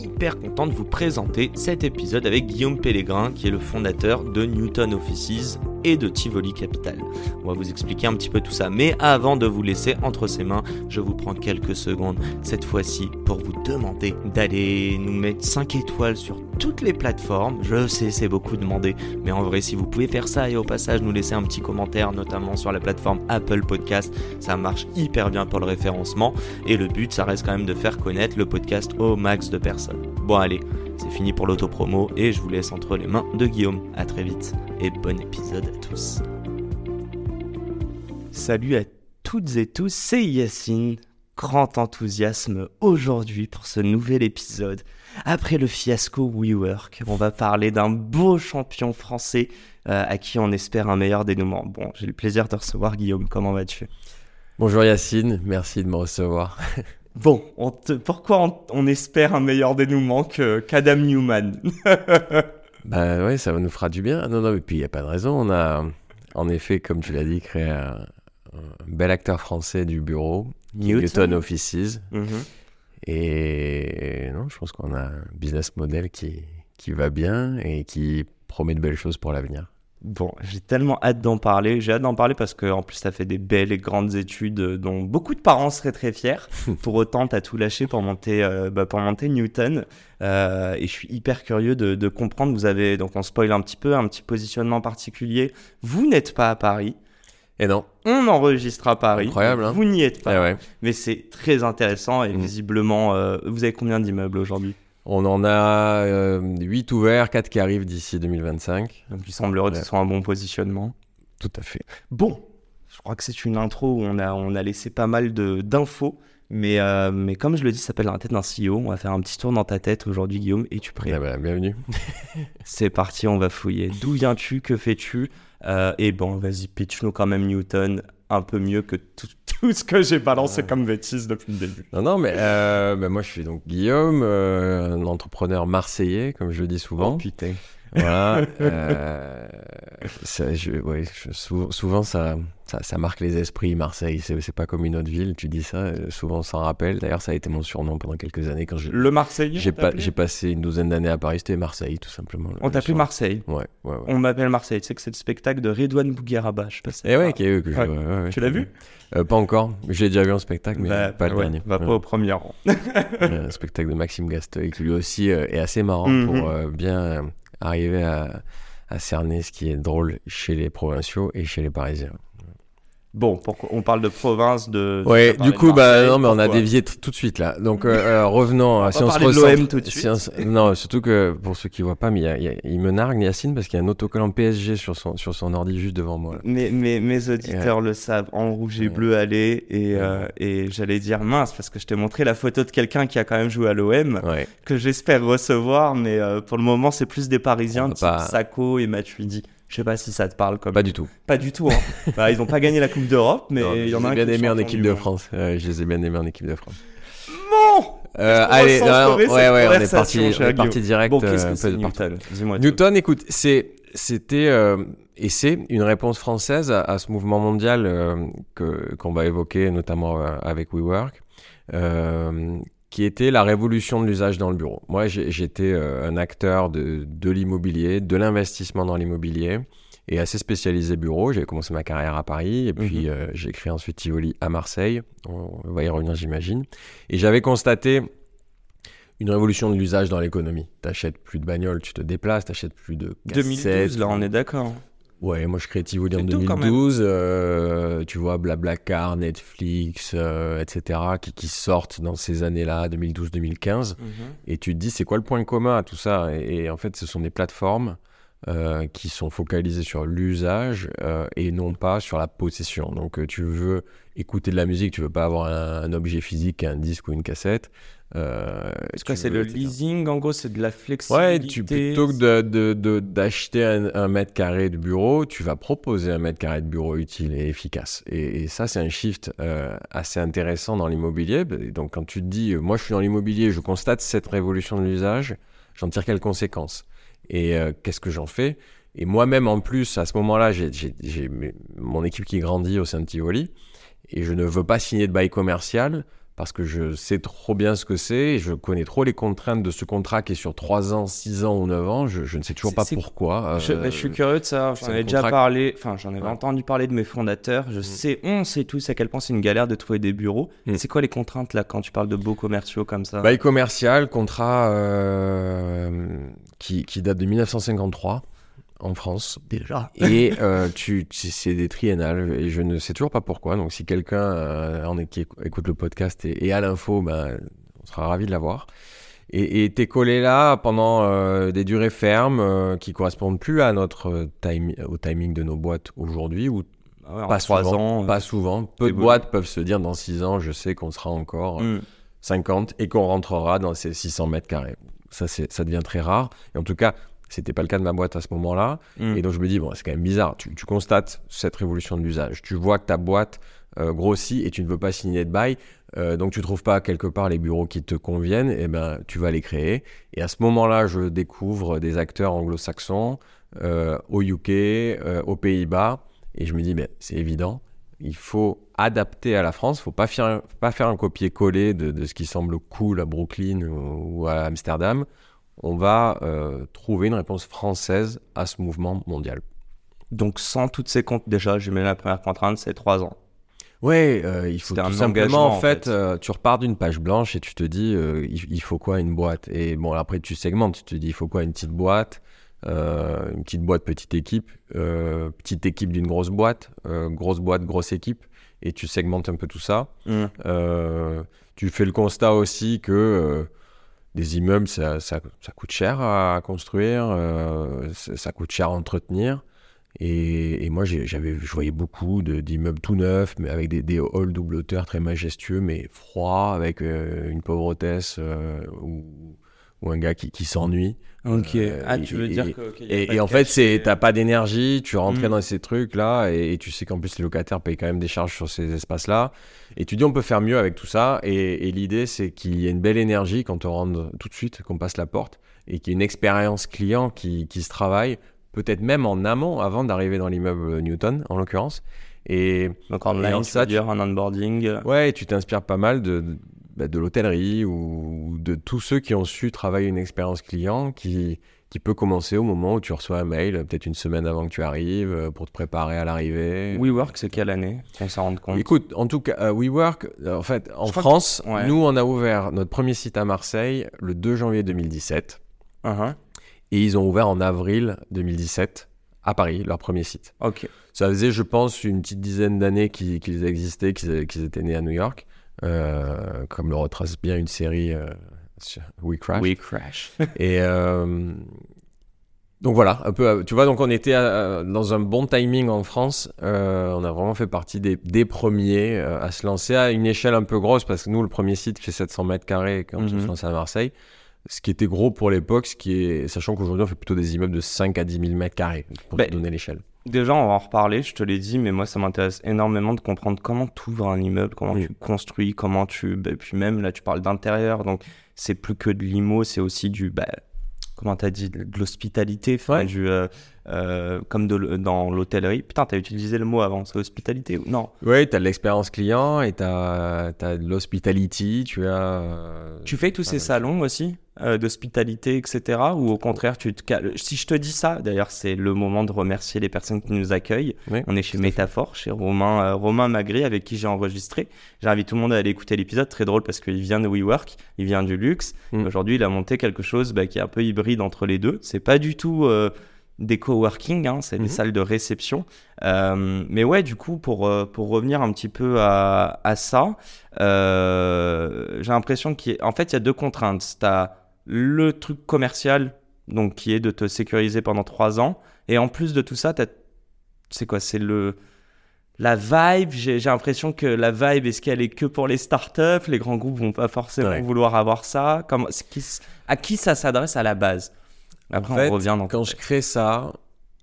hyper content de vous présenter cet épisode avec Guillaume Pellegrin, qui est le fondateur de Newton Offices et de Tivoli Capital. On va vous expliquer un petit peu tout ça, mais avant de vous laisser entre ses mains, je vous prends quelques secondes cette fois-ci pour vous demander d'aller nous mettre 5 étoiles sur toutes les plateformes. Je sais, c'est beaucoup demandé, mais en vrai, si vous pouvez faire ça et au passage nous laisser un petit commentaire, notamment sur la plateforme Apple Podcast, ça marche hyper bien pour le référencement. Et le but, ça reste quand même de faire connaître le podcast au max de personnes. Bon, allez, c'est fini pour l'autopromo et je vous laisse entre les mains de Guillaume. À très vite et bon épisode à tous. Salut à toutes et tous, c'est Yacine. Grand enthousiasme aujourd'hui pour ce nouvel épisode. Après le fiasco WeWork, on va parler d'un beau champion français euh, à qui on espère un meilleur dénouement. Bon, j'ai le plaisir de recevoir Guillaume. Comment vas-tu? Bonjour Yacine, merci de me recevoir. Bon, on te- pourquoi on, on espère un meilleur dénouement que qu'Adam Newman? bah ouais, ça nous fera du bien. Non, non, et puis il n'y a pas de raison. On a, en effet, comme tu l'as dit, créé un, un bel acteur français du bureau, Newton Offices. Mhm. Et non, je pense qu'on a un business model qui, qui va bien et qui promet de belles choses pour l'avenir. Bon, j'ai tellement hâte d'en parler. J'ai hâte d'en parler parce que en plus, tu as fait des belles et grandes études euh, dont beaucoup de parents seraient très fiers. pour autant, tu as tout lâché pour monter, euh, bah, pour monter Newton. Euh, et je suis hyper curieux de, de comprendre. Vous avez, donc on spoil un petit peu, un petit positionnement particulier. Vous n'êtes pas à Paris. Et non, On enregistre à Paris. Incroyable, hein Vous n'y êtes pas. ouais. Mais c'est très intéressant et Mm. visiblement, euh, vous avez combien d'immeubles aujourd'hui? On en a 8 ouverts, 4 qui arrivent d'ici 2025. Donc, il semblerait que ce soit un bon positionnement. Tout à fait. Bon, je crois que c'est une intro où on a, on a laissé pas mal de- d'infos. Mais, euh, mais comme je le dis, ça s'appelle la tête d'un CEO. On va faire un petit tour dans ta tête aujourd'hui, Guillaume. Es-tu prêt? Ah bah, bienvenue. C'est parti, on va fouiller. D'où viens-tu? Que fais-tu? Euh, Et bon, vas-y, pitch-nous quand même Newton un peu mieux que tout, tout ce que j'ai balancé Ouais. comme bêtises depuis le début. Non, non, mais euh, bah, moi je suis donc Guillaume, euh, un entrepreneur marseillais, comme je le dis souvent. Oh, putain. Voilà. euh, ça, je, ouais, je- souvent, ça, ça, ça marque les esprits, Marseille. C'est pas comme une autre ville, tu dis ça, euh, souvent on s'en rappelle. D'ailleurs, ça a été mon surnom pendant quelques années quand je- Le Marseillais j'ai pas- t'appelait passé une douzaine d'années à Paris, c'était Marseille, tout simplement. On surnom. Marseille. Ouais, ouais, ouais. On m'appelle Marseille. Tu sais que c'est le spectacle de Redouane Bougueraba. Je sais pas si Et te ouais, qui est que je- Tu l'as vu Euh, Pas encore, je l'ai déjà vu en spectacle, mais Bah, pas le dernier. Va pas au premier rang. un spectacle de Maxime Gasteuil qui lui aussi euh, est assez marrant Mhm. pour bien arriver à, cerner ce qui est drôle chez les provinciaux et chez les parisiens. Bon, pourquoi on parle de province, de. Ouais, du coup, bah non, mais on a dévié tout de suite là. Donc, euh, euh, revenons. va si on se recentre- l'OM tout de si suite. on non, surtout que pour ceux qui voient pas, mais il, y a- il y a- il me nargue Yacine parce qu'il y a un autocollant PSG sur son, sur son ordi juste devant moi. là. Mais, mais mes auditeurs le savent, en rouge et Ouais. bleu allez et, euh, et j'allais dire mince parce que je t'ai montré la photo de quelqu'un qui a quand même joué à l'OM Ouais. que j'espère recevoir mais euh, pour le moment c'est plus des Parisiens On type pas- Sacco et Matuidi. Je sais pas si ça te parle comme Pas du tout. pas du tout. Hein. Bah, ils ont pas gagné la Coupe d'Europe mais Non, il y en a un bien aimés en équipe de. France. Ouais, je les ai bien aimés en équipe de France. Bon, Euh, allez, non, ouais, ouais, on est parti, cher on est parti Guillaume. direct. bon qu'est-ce euh, que c'est. Newton écoute, c'est, c'était euh, et c'est une réponse française à, à ce mouvement mondial euh, que, qu'on va évoquer, notamment euh, avec WeWork, euh, qui était la révolution de l'usage dans le bureau. Moi, j'étais euh, un acteur de, de l'immobilier, de l'investissement dans l'immobilier, et assez spécialisé bureau. J'ai commencé ma carrière à Paris, et puis Mhm. euh, j'ai créé ensuite Tivoli à Marseille. On va y revenir, j'imagine. Et j'avais constaté une révolution de l'usage dans l'économie. T'achètes plus de bagnoles, tu te déplaces, t'achètes plus de cassettes. 2012 là on est d'accord. Ouais, moi je crée Tivoli en C'est tout, quand même. 2012. euh, tu vois, Blablacar, Netflix, euh, etc., qui, qui sortent dans ces années-là, 2012-2015. Et tu te dis, c'est quoi le point commun à tout ça? Et, et en fait, ce sont des plateformes euh, qui sont focalisées sur l'usage euh, et non pas sur la possession. Donc, euh, tu veux écouter de la musique, tu veux pas avoir un, un objet physique, un disque ou une cassette. Euh, quoi tu C'est le leasing en gros, c'est de la flexibilité. Ouais, tu, plutôt que d'acheter un, un mètre carré de bureau, tu vas proposer un mètre carré de bureau utile et efficace. Et, et ça, c'est un shift assez intéressant dans l'immobilier. Donc, quand tu te dis, moi, je suis dans l'immobilier, je constate cette révolution de l'usage, j'en tire quelles conséquences? Et euh, qu'est-ce que j'en fais? Et moi-même, en plus, à ce moment-là, j'ai, mon équipe qui grandit au sein de Tivoli, et je ne veux pas signer de bail commercial parce que je sais trop bien ce que c'est, je connais trop les contraintes de ce contrat qui est sur 3 ans, 6 ans ou 9 ans, je, je ne sais toujours pas pourquoi. Je, bah, je suis euh, curieux de ça. J'en ai déjà parlé. Enfin, j'en avais Ouais. entendu parler de mes fondateurs. Je sais, on sait tous à quel point c'est une galère de trouver des bureaux. Mm. C'est quoi les contraintes là quand tu parles de beaux commerciaux comme ça? Bail commercial, contrat euh, qui, qui date de 1953 en France. Déjà. Et euh, tu, c'est des triennales et je ne sais toujours pas pourquoi. Donc si quelqu'un euh, en est- qui écou- écoute le podcast et, et à l'info, ben, on sera ravi de l'avoir. Et t'es collé là pendant euh, des durées fermes euh, qui correspondent plus à notre time, au timing de nos boîtes aujourd'hui ou Ah ouais, pas trois souvent? ans. Pas souvent. Peu de boîtes peuvent se dire dans 6 ans, je sais qu'on sera encore Mm. 50 et qu'on rentrera dans ces 600 mètres carrés. Ça, c'est, ça devient très rare. Et en tout cas, c'était pas le cas de ma boîte à ce moment-là. Mm. Et donc, je me dis, bon, c'est quand même bizarre. Tu, tu constates cette révolution de l'usage. Tu vois que ta boîte euh, grossit et tu ne veux pas signer de bail. Euh, donc, tu trouves pas quelque part les bureaux qui te conviennent. Et ben, tu vas les créer. Et à ce moment-là, je découvre des acteurs anglo-saxons euh, au UK, aux Pays-Bas. Et je me dis, ben, c'est évident. Il faut adapter à la France. Il faut pas faire, pas faire un copier-coller de, de ce qui semble cool à Brooklyn ou, ou à Amsterdam. On va euh, trouver une réponse française à ce mouvement mondial. Donc sans toutes ces comptes, déjà, j'ai mis la première contrainte, c'est trois ans. Ouais, euh, il faut tout un simplement, engagement, en en fait, euh, tu repars d'une page blanche et tu te dis, il, il faut quoi une boîte? Et bon, après, tu segmentes, tu te dis, il faut quoi une petite boîte? Une petite boîte, petite équipe, petite équipe d'une grosse boîte, grosse boîte, grosse équipe, et tu segmentes un peu tout ça. Mm. Euh, tu fais le constat aussi que des immeubles, ça, coûte cher à construire, euh, ça, coûte cher à entretenir. Et, moi, j'avais, je voyais beaucoup d'immeubles tout neufs, mais avec des, halls double hauteur très majestueux, mais froids, avec euh, une pauvre hôtesse euh, ou un gars qui, qui s'ennuie. Ok. Euh, ah, et- tu veux et- dire que. Et, en fait, c'est t'as pas d'énergie, tu rentrais Mm. dans ces trucs là, et, et tu sais qu'en plus les locataires payent quand même des charges sur ces espaces là. Et tu dis on peut faire mieux avec tout ça. Et, et l'idée c'est qu'il y ait une belle énergie quand on rentre tout de suite, qu'on passe la porte, et qu'il y ait une expérience client qui, qui se travaille, peut-être même en amont, avant d'arriver dans l'immeuble Newton en l'occurrence. Et Donc en en ça dire un onboarding. ouais, et tu t'inspires pas mal de, de, bah, de l'hôtellerie ou de tous ceux qui ont su travailler une expérience client qui, qui peut commencer au moment où tu reçois un mail, peut-être une semaine avant que tu arrives, euh, pour te préparer à l'arrivée. WeWork, c'est quelle année Qu'on s'en rende compte? Écoute, en tout cas, euh, WeWork, euh, en fait, en Je France, que- ouais. nous, on a ouvert notre premier site à Marseille le 2 janvier 2017 Uh-huh. et ils ont ouvert en avril 2017 à Paris, leur premier site. Ok. Ça faisait, je pense, une petite dizaine d'années qu'ils existaient, qu'ils étaient nés à New York, comme le retrace bien une série euh, We Crash. We crash. Et euh, donc voilà, un peu. euh, Tu vois, donc on était euh, dans un bon timing en France. Euh, on a vraiment fait partie des, des premiers euh, à se lancer à une échelle un peu grosse parce que nous, le premier site fait 700 mètres carrés quand on Mhm. se lance à Marseille. Ce qui était gros pour l'époque, ce qui est, sachant qu'aujourd'hui on fait plutôt des immeubles de 5 à 10 000 mètres carrés pour te donner l'échelle. Déjà, on va en reparler, je te l'ai dit, mais moi, ça m'intéresse énormément de comprendre comment tu ouvres un immeuble, comment Oui. tu construis, comment tu. bah, puis même, là, tu parles d'intérieur, donc c'est plus que de l'IMO, c'est aussi du. Bah, comment t'as dit De l'hospitalité, Ouais. du. euh, euh, comme de dans l'hôtellerie. Putain, t'as utilisé le mot avant, c'est hospitalité ou non? Oui, tu as de l'expérience client et tu as, de l'hospitality, tu as... euh, Tu fais tous ces salons aussi? Euh, d'hospitalité, etc. Ou au contraire, tu te cales- Si je te dis ça, d'ailleurs, c'est le moment de remercier les personnes qui nous accueillent. Oui, On est chez. Métaphore, chez Romain, euh, Romain Magri, avec qui j'ai enregistré. J'invite tout le monde à aller écoter l'épisode. Très drôle parce qu'il vient de WeWork, il vient du luxe. Mm. Aujourd'hui, il a monté quelque chose bah, qui est un peu hybride entre les deux. C'est pas du tout euh, des coworking, hein, c'est des Mhm. salles de réception. Euh, mais ouais, du coup, pour, pour revenir un petit peu à, à ça, j'ai l'impression qu'en fait, il y a deux contraintes. Tu as le truc commercial, donc qui est de te sécuriser pendant trois ans. Et en plus de tout ça, c'est quoi C'est le. la vibe, j'ai l'impression que la vibe, est-ce qu'elle est que pour les startups? Les grands groupes vont pas forcément Ouais. vouloir avoir ça. Comment, c'est qui- à qui ça s'adresse à la base? Après, En fait, on revient dans Quand je crée ça,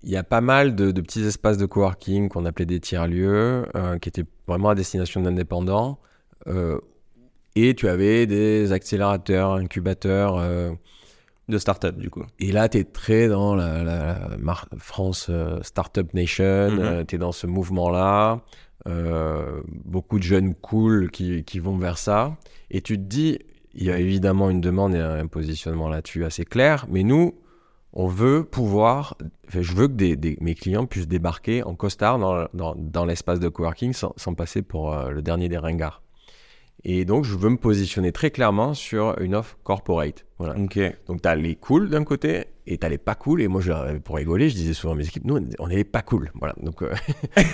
il y a pas mal de, de petits espaces de coworking qu'on appelait des tiers-lieux, euh, qui étaient vraiment à destination d'indépendants. euh, et tu avais des accélérateurs, incubateurs. euh, de startup, du coup. et là, tu es très dans la, France euh, Startup Nation. Mhm. tu es dans ce mouvement-là. euh, beaucoup de jeunes cool qui, qui vont vers ça. Et tu te dis, il y a évidemment une demande et un positionnement là-dessus assez clair. Mais nous, on veut pouvoir, enfin, je veux que des, des- mes clients puissent débarquer en costard dans, dans, dans l'espace de coworking sans, sans passer pour euh, le dernier des ringards. Et donc, je veux me positionner très clairement sur une offre corporate. Voilà. Donc, tu as les cool d'un côté et tu les pas cool. Et moi, je- pour rigoler, je disais souvent à mes équipes, nous, on est les pas cool. Voilà. Donc, euh,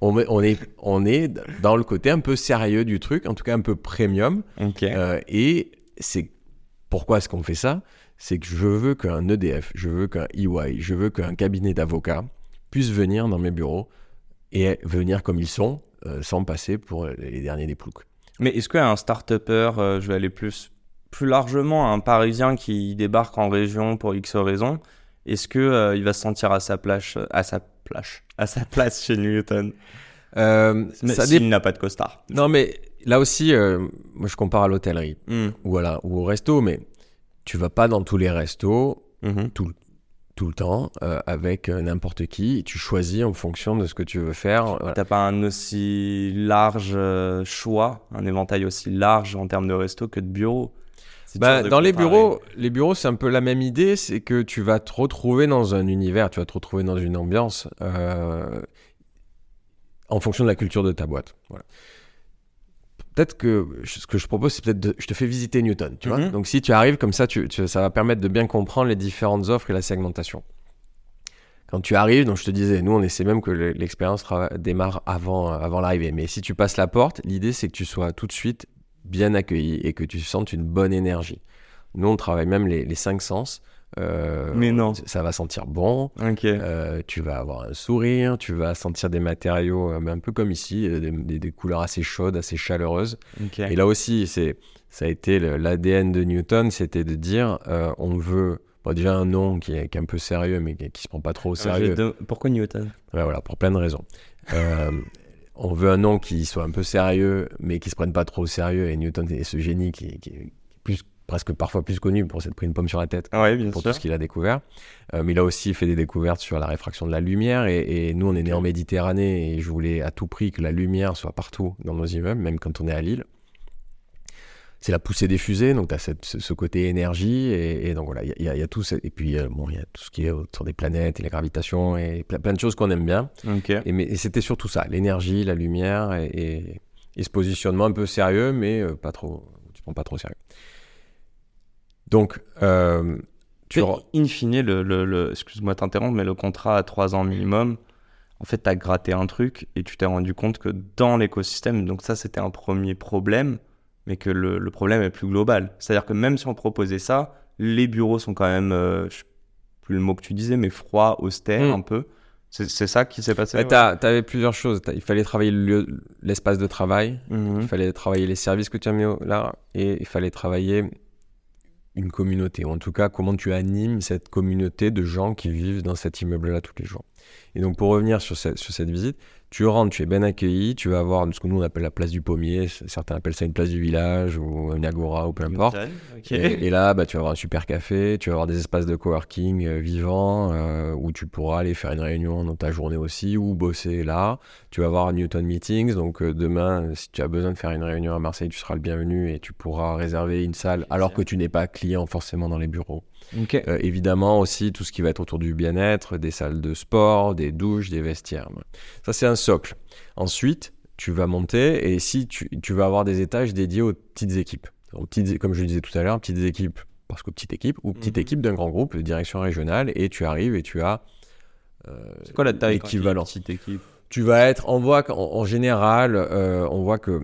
on, est- on, est, on est dans le côté un peu sérieux du truc, en tout cas un peu premium. Ok. Euh, et c'est pourquoi est-ce qu'on fait ça? C'est que je veux qu'un EDF, je veux qu'un EY, je veux qu'un cabinet d'avocats puisse venir dans mes bureaux et venir comme ils sont, euh, sans passer pour les derniers des ploucs. Mais est-ce qu'un start-upper, euh, je vais aller plus, plus largement, un Parisien qui débarque en région pour X raisons, est-ce que euh, il va se sentir à sa place, à sa place, à sa place chez Newton? Euh, Mais ça s'il dé- n'a pas de costard. Non, mais là aussi, euh, moi je compare à l'hôtellerie Hmm. ou, à la- ou au resto, mais tu vas pas dans tous les restos Mhm. tout, tout le temps euh, avec euh, n'importe qui. Tu choisis en fonction de ce que tu veux faire. Voilà. T'as pas un aussi large euh, choix, un éventail aussi large en termes de resto que de bureaux C'est Bah, dans les bureaux, les bureaux, c'est un peu la même idée, c'est que tu vas te retrouver dans un univers, tu vas te retrouver dans une ambiance euh, en fonction de la culture de ta boîte. Voilà. Peut-être que ce que je propose, c'est peut-être de, je te fais visiter Newton, tu vois. Mhm. Donc si tu arrives comme ça, tu, tu- ça va permettre de bien comprendre les différentes offres et la segmentation. Quand tu arrives, donc je te disais, nous on essaie même que le- l'expérience démarre avant, avant l'arrivée. Mais si tu passes la porte, l'idée c'est que tu sois tout de suite bien accueilli et que tu sentes une bonne énergie. Nous on travaille même les, les cinq sens. Euh, Mais non. Ça va sentir bon, Ok. euh, tu vas avoir un sourire, tu vas sentir des matériaux euh, un peu comme ici, des, des- des couleurs assez chaudes, assez chaleureuses. ok. Et là aussi, c'est, ça a été l'ADN de Newton, c'était de dire, on veut bon, déjà un nom qui est, qui est un peu sérieux, mais qui, qui se prend pas trop au Ah, sérieux. Pourquoi Newton? Ouais, voilà, pour plein de raisons. On veut un nom qui soit un peu sérieux, mais qui se prenne pas trop au sérieux. Et Newton est ce génie qui, qui presque parfois plus connu pour s'être pris une pomme sur la tête Ouais, bien pour sûr. tout ce qu'il a découvert. Euh, mais il a aussi fait des découvertes sur la réfraction de la lumière. Et, et nous, on est né en Méditerranée et je voulais à tout prix que la lumière soit partout dans nos immeubles, même quand on est à Lille. C'est la poussée des fusées, donc tu as ce, ce côté énergie. Et, et donc voilà, il y a- y, y tout. Et puis, euh, bon, il y a tout ce qui est autour des planètes et la gravitation et plein, plein de choses qu'on aime bien. Ok. Et, c'était surtout ça, l'énergie, la lumière et, ce positionnement un peu sérieux, mais euh, pas trop, tu prends pas trop sérieux. Donc, euh, tu re- in fine, le, le, le- excuse-moi de t'interrompre, mais le contrat à 3 ans minimum, en fait, tu as gratté un truc et tu t'es rendu compte que dans l'écosystème, donc ça, c'était un premier problème, mais que le, le problème est plus global. C'est-à-dire que même si on proposait ça, les bureaux sont quand même, euh, je sais plus le mot que tu disais, mais froids, austères Mm. un peu. C'est ça qui s'est passé Ouais, t'as- t'avais plusieurs choses. Il fallait travailler le l'espace de travail, Mhm. il fallait travailler les services que tu as mis là, et il fallait travailler une communauté, ou en tout cas comment tu animes cette communauté de gens qui vivent dans cet immeuble-là tous les jours. Et donc pour revenir sur sur cette visite, tu rentres, tu es bien accueilli, tu vas avoir ce que nous on appelle la place du pommier, certains appellent ça une place du village ou une agora ou peu importe. Et là, bah, tu vas avoir un super café, tu vas avoir des espaces de coworking euh, vivants euh, où tu pourras aller faire une réunion dans ta journée aussi ou bosser là. Tu vas avoir Newton Meetings, donc euh, demain, si tu as besoin de faire une réunion à Marseille, tu seras le bienvenu et tu pourras réserver une salle alors que tu n'es pas client forcément dans les bureaux. Euh, évidemment aussi tout ce qui va être autour du bien-être, des salles de sport, des douches, des vestiaires. Ça, c'est un socle. Ensuite, tu vas monter et si tu, tu vas avoir des étages dédiés aux petites équipes. Donc, petites- comme je le disais tout à l'heure, petites équipes parce que petite équipe ou petite Mhm. équipe d'un grand groupe de direction régionale et tu arrives et tu as euh, C'est quoi la taille l'équivalent. petite équipe? Tu vas être, on voit qu'en en général, euh, on voit que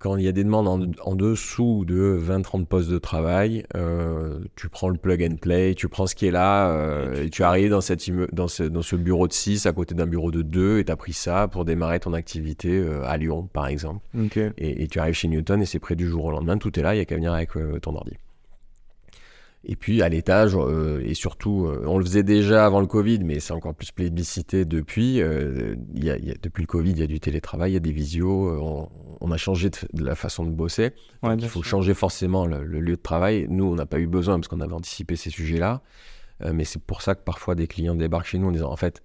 quand il y a des demandes en, en dessous de 20-30 postes de travail, euh, tu prends le plug and play, tu prends ce qui est là, euh, et, tu arrives dans, cette dans, ce, dans ce bureau de 6 à côté d'un bureau de 2 et tu as pris ça pour démarrer ton activité euh, à Lyon, par exemple. Ok. Et, et tu arrives chez Newton et c'est prêt du jour au lendemain, tout est là, il n'y a qu'à venir avec euh, ton ordi. Et puis à l'étage, euh, et surtout, euh, on le faisait déjà avant le Covid, mais c'est encore plus plébiscité depuis. euh, il y a- il y a- depuis le Covid, il y a du télétravail, il y a des visios, on, on a changé de, de la façon de bosser. Ouais, Il faut sûr. changer forcément le, le lieu de travail. Nous, on n'a pas eu besoin parce qu'on avait anticipé ces sujets-là. Mais c'est pour ça que parfois des clients débarquent chez nous en disant en fait,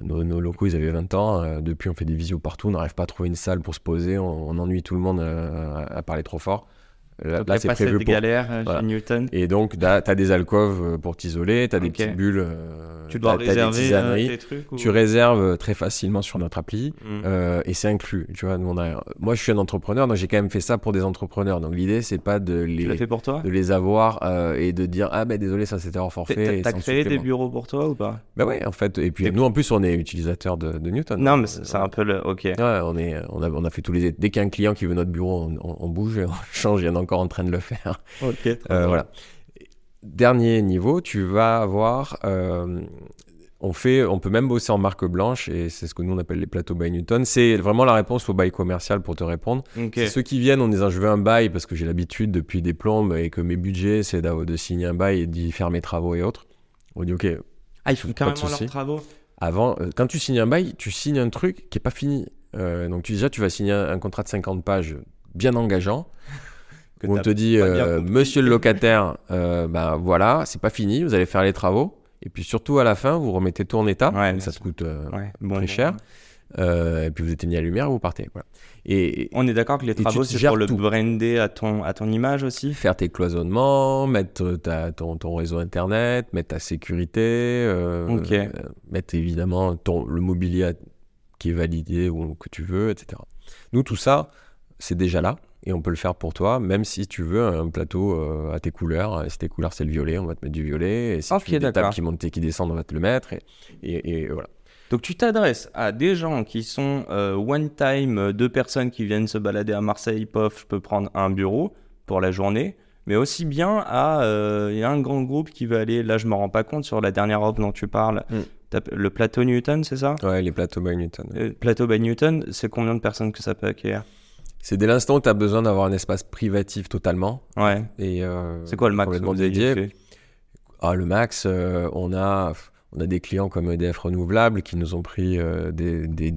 nos, nos locaux, ils avaient 20 ans. depuis, on fait des visios partout. On n'arrive pas à trouver une salle pour se poser. On, on ennuie tout le monde à, à parler trop fort. Là, Donc, là, a c'est prévu pour. galère euh, Voilà. chez Newton. Et donc, tu as des alcôves euh, pour t'isoler, tu as des petites bulles. euh, Tu dois des réserver euh, tisaneries. tes trucs ou... Tu réserves euh, très facilement sur notre appli. Mm. Euh, et c'est inclus. Tu vois, on a... Moi, je suis un entrepreneur, donc j'ai quand même fait ça pour des entrepreneurs. Donc l'idée, c'est pas de les, fait pour toi de les avoir euh, et de dire ah ben désolé, ça c'était hors forfait. T'as créé des bureaux pour toi ou pas? Bah ouais, en fait. Et puis nous, en plus, on est utilisateur de, de Newton. Non, mais Euh, c'est un peu le. Ok. Ouais, on, est, on, a, on a fait tous les. Dès qu'il y a un client qui veut notre bureau, on, on- on bouge, et on change. Il y en a encore en train de le faire. Ok. très Euh, voilà. Dernier niveau, tu vas avoir. euh, on, fait, on peut même bosser en marque blanche et c'est ce que nous on appelle les plateaux by Newton. C'est vraiment la réponse au bail commercial pour te répondre. Ceux qui viennent en disant je veux un bail parce que j'ai l'habitude depuis des plombes et que mes budgets c'est de signer un bail et d'y faire mes travaux et autres. On dit ok, Ah, ils font carrément leurs travaux. avant, euh, quand tu signes un bail, tu signes un truc qui est pas fini. Euh, donc tu, déjà tu vas signer un, un contrat de 50 pages bien engageant. Que on te dit, euh, monsieur le locataire, euh, ben voilà, c'est pas fini, vous allez faire les travaux. Et puis surtout à la fin, vous remettez tout en état. Ouais, ça te coûte euh, Ouais, bon, très cher. Euh, et puis vous éteignez la lumière et vous partez. Voilà. Et, On est d'accord que les travaux, c'est pour le tout. brander à ton, à ton image aussi? Faire tes cloisonnements, mettre ta- ton, ton réseau internet, mettre ta sécurité, mettre évidemment ton, le mobilier qui est validé ou que tu veux, etc. Nous, tout ça, c'est déjà là et on peut le faire pour toi, même si tu veux un plateau euh, à tes couleurs. Si tes couleurs, c'est le violet, on va te mettre du violet. Et si Ok, tu veux des tables qui montent et qui descendent, on va te le mettre. Et, et- et voilà. Donc tu t'adresses à des gens qui sont euh, one time, euh, deux personnes qui viennent se balader à Marseille, pof, je peux prendre un bureau pour la journée, mais aussi bien à euh, il y a un grand groupe qui va aller, là je me rends pas compte sur la dernière offre dont tu parles, Mm. T'as- le plateau Newton, c'est ça? Ouais, les plateaux by Newton. Plateau by Newton, c'est combien de personnes que ça peut accueillir? C'est dès l'instant où tu as besoin d'avoir un espace privatif totalement. Ouais. Et, euh, C'est quoi le max que vous dédié. Ah, le max, euh, on, a, on a des clients comme EDF Renouvelable qui nous ont pris euh, des, des-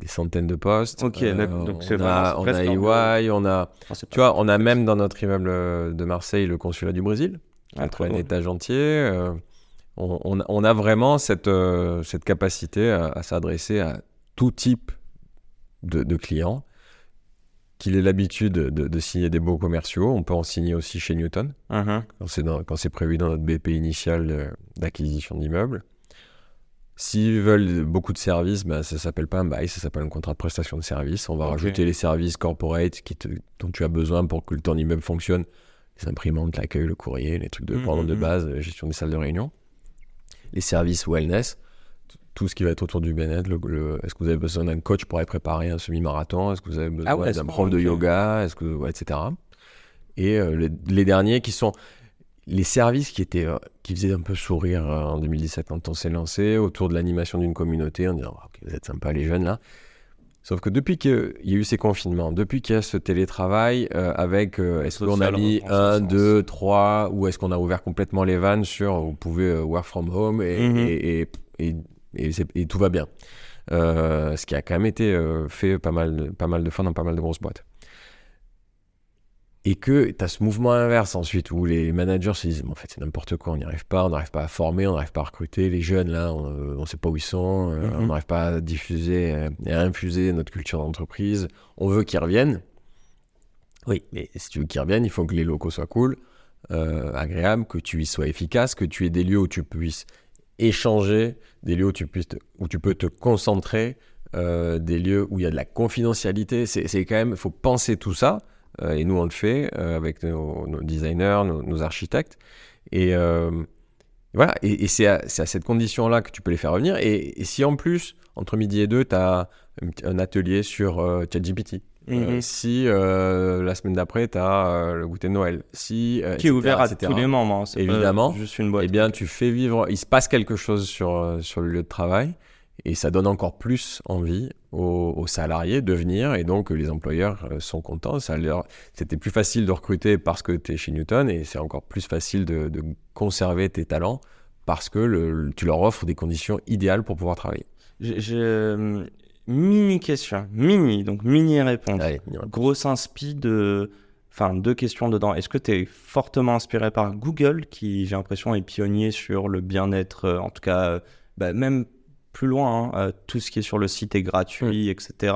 des centaines de postes. Ok. Donc c'est c'est on a EY, on a, Enfin, c'est tu vois, on a même dans notre immeuble de Marseille le consulat du Brésil, qui Ah, un bon. étage entier. on, on a- on a vraiment cette, cette capacité à, à s'adresser à tout type de, de clients. Qu'il ait l'habitude de, de signer des beaux commerciaux, on peut en signer aussi chez Newton Mhm. quand c'est dans- quand c'est prévu dans notre BP initial euh, d'acquisition d'immeubles. S'ils veulent beaucoup de services, ben, ça s'appelle pas un bail, ça s'appelle un contrat de prestation de services. On va rajouter les services corporate qui te- dont tu as besoin pour que ton immeuble fonctionne. Les imprimantes, l'accueil, le courrier, les trucs de commande de mhm. base, la gestion des salles de réunion. Les services wellness, tout ce qui va être autour du bien-être. le- le- Est-ce que vous avez besoin d'un coach pour aller préparer un semi-marathon? Est-ce que vous avez besoin Ah ouais, d'un prof de yoga? Est-ce que, ouais, etc. Et euh, les, les derniers qui sont les services qui étaient euh, qui faisaient un peu sourire euh, en 2017 quand on s'est lancé autour de l'animation d'une communauté en disant ok vous êtes sympas les jeunes là sauf que depuis qu'il y a eu ces confinements depuis qu'il y a ce télétravail euh, avec euh, est-ce qu'on a mis reconnaissance. un deux trois ou est-ce qu'on a ouvert complètement les vannes sur vous pouvez euh, work from home et, Mhm. et, et, et- et tout va bien Euh, ce qui a quand même été euh, fait pas mal, de- pas mal de fois dans pas mal de grosses boîtes et que tu as ce mouvement inverse ensuite où les managers se disent en fait c'est n'importe quoi, on n'y arrive pas, on n'arrive pas à former, on n'arrive pas à recruter les jeunes là, on ne sait pas où ils sont, euh, Mhm. on n'arrive pas à diffuser euh, et à infuser notre culture d'entreprise, on veut qu'ils reviennent. Oui, mais si tu veux qu'ils reviennent, il faut que les locaux soient cool, euh, agréables, que tu y sois efficace, que tu aies des lieux où tu puisses échanger, des lieux où tu, puisses où tu peux te concentrer, euh, des lieux où il y a de la confidentialité. C'est quand même, il faut penser tout ça. Euh, et nous, on le fait euh, avec nos, designers, nos, architectes. Et voilà, et, c'est à, à cette condition-là que tu peux les faire revenir. Et, si en plus, entre midi et deux, tu as un, atelier sur ChatGPT, Euh, Mhm. si euh, la semaine d'après, tu as le goûter de Noël. Si, euh, Qui est etc., ouvert à tous les membres. hein, Évidemment. Juste une boîte. Eh bien, tu fais vivre. Il se passe quelque chose sur, euh, sur le lieu de travail et ça donne encore plus envie aux, aux salariés de venir et donc les employeurs euh, sont contents. C'était plus facile de recruter parce que tu es chez Newton et c'est encore plus facile de, de conserver tes talents parce que le- tu leur offres des conditions idéales pour pouvoir travailler. Euh, mini question, mini, donc mini réponse. Allez, va. Grosse inspi de. Enfin, deux questions dedans. Est-ce que tu es fortement inspiré par Google, qui, j'ai l'impression, est pionnier sur le bien-être, euh, en tout cas, euh, bah, même plus loin, hein, euh, tout ce qui est sur le site est gratuit, etc.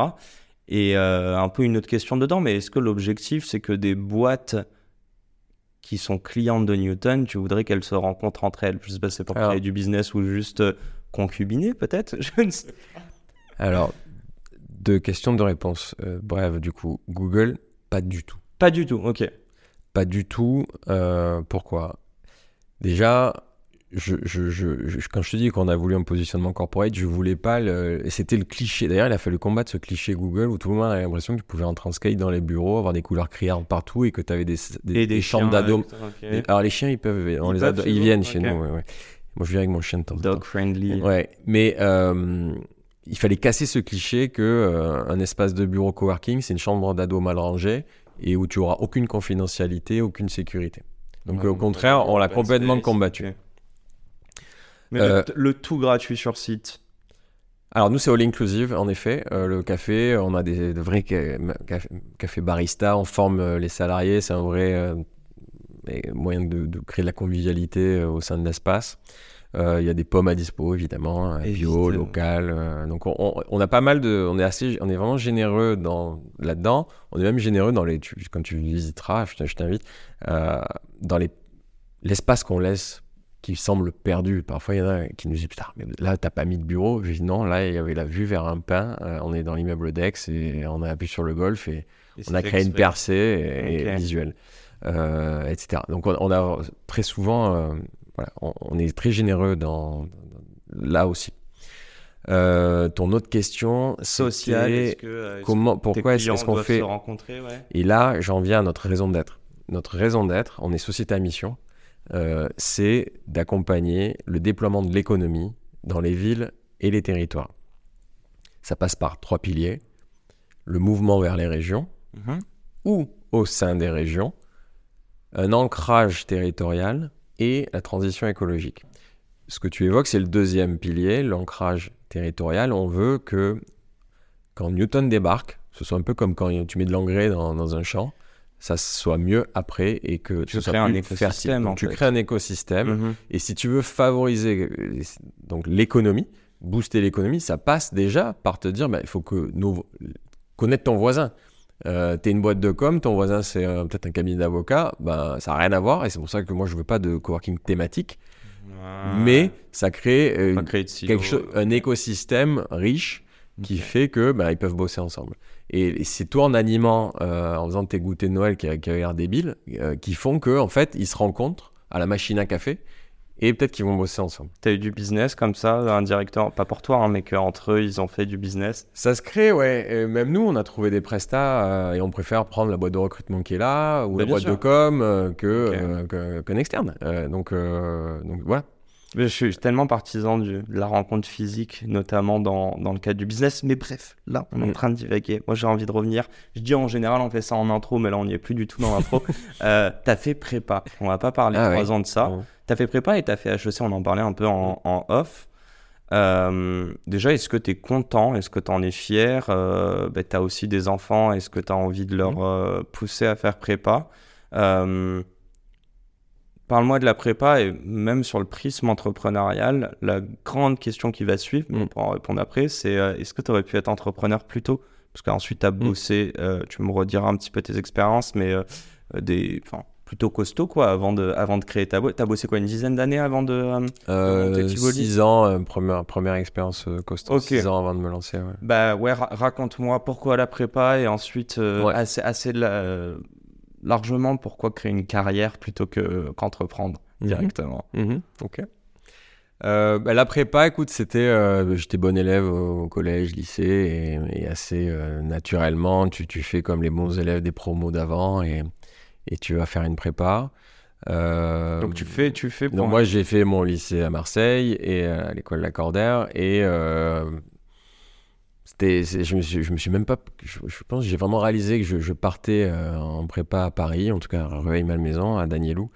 Et euh, un peu une autre question dedans, mais est-ce que l'objectif, c'est que des boîtes qui sont clientes de Newton, tu voudrais qu'elles se rencontrent entre elles? Je sais pas c'est pour créer du business ou juste concubiner, peut-être Je ne sais Alors, deux questions, deux réponses. Euh, bref, du coup, Google, pas du tout. pas du tout, ok. Pas du tout. euh, pourquoi? Déjà, je, je, je- je- quand je te dis qu'on a voulu un positionnement corporate, je voulais pas le. C'était le cliché. D'ailleurs, il a fallu combattre ce cliché Google où tout le monde avait l'impression que tu pouvais entrer en skate dans les bureaux, avoir des couleurs criardes partout et que tu avais des, des, Et des chambres d'ados. ok. Des- Alors, les chiens, ils peuvent. On Ils les peuvent ado- ils viennent chez nous. ouais, ouais. Moi, je viens avec mon chien de temps en temps. Dog friendly. Ouais, mais euh, il fallait casser ce cliché que euh, un espace de bureau coworking, c'est une chambre d'ado mal rangée et où tu auras aucune confidentialité, aucune sécurité. Donc Ouais, au contraire, on l'a complètement combattu. Mais Euh, le, le tout gratuit sur site. Alors nous, c'est all inclusive, en effet. Euh, le café, on a des, de vrais ca- café, café barista, on forme les salariés, c'est un vrai moyen de, de créer de la convivialité au sein de l'espace. Euh, Il y a des pommes à dispo, évidemment, euh, bio, Évidemment. local. euh, donc on, on- on a pas mal de, on est assez, on est vraiment généreux dans là-dedans. On est même généreux dans les, tu- quand tu visiteras, je t'invite, euh, dans les l'espace qu'on laisse qui semble perdu. Parfois, il y en a qui nous disent Putain, mais là, t'as pas mis de bureau. Je dis Non, là, il y avait la vue vers un pin. Euh, on est dans l'immeuble Dex et on a appuyé sur le golf et Et on a créé une percée et, et Ok. visuelle, euh, etc. Donc, on, on a très souvent, euh, voilà, on, on est très généreux dans, dans- là aussi. Euh, ton autre question, Social, c'était est-ce que euh, comment, pourquoi est-ce qu'on fait se rencontrer ouais? et là, j'en viens à notre raison d'être. Notre raison d'être, on est société à mission, euh, c'est d'accompagner le déploiement de l'économie dans les villes et les territoires. Ça passe par trois piliers. Le mouvement vers les régions Mhm. ou au sein des régions, un ancrage territorial et la transition écologique. Ce que tu évoques, c'est le deuxième pilier, l'ancrage territorial. On veut que quand Newton débarque, ce soit un peu comme quand tu mets de l'engrais dans, dans un champ, ça soit mieux après et que Tu ce soit crées un écosystème. Donc, tu fait. crées un écosystème et si tu veux favoriser donc l'économie, booster l'économie, ça passe déjà par te dire, bah, il faut que nos, connaître ton voisin. Euh, T'es une boîte de com, ton voisin c'est euh, peut-être un cabinet d'avocats, ben, ça n'a rien à voir et c'est pour ça que moi je veux pas de coworking thématique, mais ça crée euh, quelque chose, un écosystème riche qui fait que ben, ils peuvent bosser ensemble. Et, et c'est toi en animant, en faisant tes goûters de Noël qui, qui avaient l'air débiles, euh, qui font que en fait ils se rencontrent à la machine à café et peut-être qu'ils vont bosser ensemble. T'as eu du business comme ça, indirectement, pas pour toi, hein, mais qu'entre eux, ils ont fait du business? Ça se crée, ouais. Et même nous, on a trouvé des prestats euh, et on préfère prendre la boîte de recrutement qui est là ou Bah, la boîte sûr. de com euh, que, Ok. euh, que- qu'un externe. Euh, donc, euh, donc voilà. Je suis tellement partisan du- de la rencontre physique, notamment dans, dans le cadre du business. Mais bref, là, on est en Mm. train de divaguer. Moi, j'ai envie de revenir. Je dis en général, on fait ça en intro, mais là, on n'y est plus du tout dans l'intro. euh, t'as fait prépa. On va pas parler Ah trois ouais. ans de ça. Ouais. T'as fait prépa et t'as fait HEC. On en parlait un peu en, en off. Euh, déjà, est-ce que tu es content? Est-ce que tu en es fier? Euh, ben, Tu as aussi des enfants. Est-ce que tu as envie de leur euh, pousser à faire prépa? Euh, Parle-moi de la prépa et même sur le prisme entrepreneurial, la grande question qui va suivre, mais on pourra en répondre après, c'est est-ce que tu aurais pu être entrepreneur plus tôt? Parce qu'ensuite, tu as bossé, tu me rediras un petit peu tes expériences, mais des, plutôt costaud quoi, avant de, avant de créer ta boîte. Tu as bossé quoi, une dizaine d'années avant de... euh, Euh, six ans, euh, première, première expérience euh, costaud. Ok. Six ans avant de me lancer. ouais. Bah ouais, ra- raconte-moi pourquoi la prépa et ensuite euh, Ouais. assez, assez la- largement pourquoi créer une carrière plutôt que qu'entreprendre Mhm. directement. Mhm, ok. Euh, bah, la prépa, écoute, c'était, euh, j'étais bon élève au, collège, lycée, et, et assez euh, naturellement, tu, tu fais comme les bons élèves des promos d'avant, et, et tu vas faire une prépa. Euh, Donc tu fais, tu fais. donc pour- moi, j'ai fait mon lycée à Marseille et euh, à l'école Lacordaire, et euh, c'était, c'est- je me suis, je me suis même pas, je, je pense, que j'ai vraiment réalisé que je, je partais euh, en prépa à Paris, en tout cas à Rueil-Malmaison, à Danielou,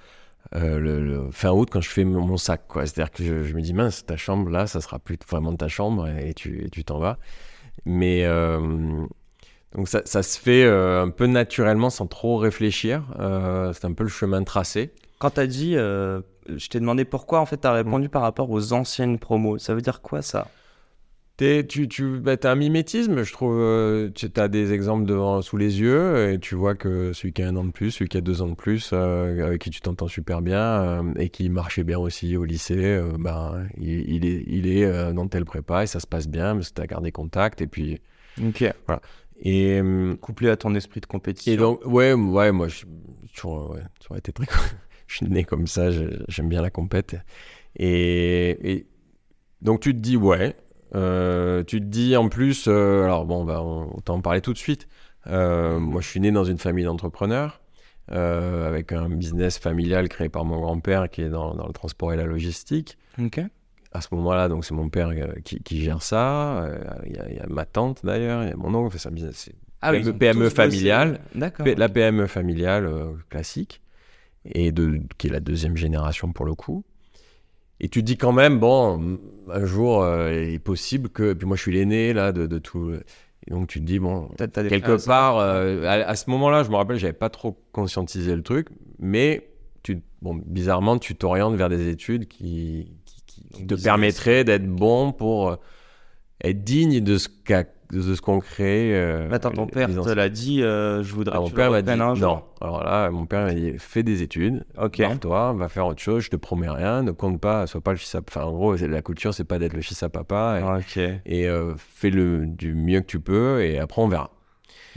le, le- fin août quand je fais mon, mon sac, quoi. C'est-à-dire que je, je me dis mince, ta chambre là, ça sera plus vraiment ta chambre et tu, et tu t'en vas. Mais donc ça, ça se fait euh, un peu naturellement, sans trop réfléchir. Euh, c'est un peu le chemin tracé. Quand t'as dit, euh, je t'ai demandé pourquoi, en fait, t'as répondu par rapport aux anciennes promos. Ça veut dire quoi ça? T'es- tu tu bah, t'as un mimétisme, je trouve. tu as des exemples devant, sous les yeux et tu vois que celui qui a un an de plus, celui qui a deux ans de plus, euh, avec qui tu t'entends super bien euh, et qui marchait bien aussi au lycée, euh, ben, il, il est, il est dans telle prépa et ça se passe bien parce que tu as gardé contact. Et puis. Ok. Et, euh, Couplé à ton esprit de compétition. et donc, ouais, ouais moi, je toujours, ouais, toujours été très. je suis né comme ça, j'aime bien la compète. Et, et donc, tu te dis, ouais. Euh, tu te dis en plus, euh, alors bon, bah, on, autant en parler tout de suite. Euh, moi, je suis né dans une famille d'entrepreneurs, euh, avec un business familial créé par mon grand-père qui est dans, dans le transport et la logistique. Ok. À ce moment-là, donc c'est mon père euh, qui, qui gère ça. Euh, Il y, a- il y a ma tante d'ailleurs, il y a mon oncle, business. c'est Ah PME PME familiale. D'accord. La PME familiale euh, classique, et de, qui est la deuxième génération pour le coup. Et tu te dis quand même, bon, un jour, euh, il est possible que. Puis moi, je suis l'aîné, là, de, de tout. Et donc, tu te dis, bon, quelque part, euh, à, à ce moment-là, je me rappelle, j'avais pas trop conscientisé le truc, mais tu, bon, bizarrement, tu t'orientes vers des études qui, qui- te business. permettraient d'être bon pour euh, être digne de ce qu'a- de ce qu'ont créé. euh, Attends, ton père te l'a dit, euh, je voudrais Ah, que mon père le m'a dit un jour. non. Alors là, mon père m'a dit fais des études, Ok. toi va faire autre chose, je te promets rien, ne compte pas, sois pas le fils à Enfin, en gros, la culture, c'est pas d'être le fils à papa et, Ok. et, euh, fais-le du mieux que tu peux et après on verra.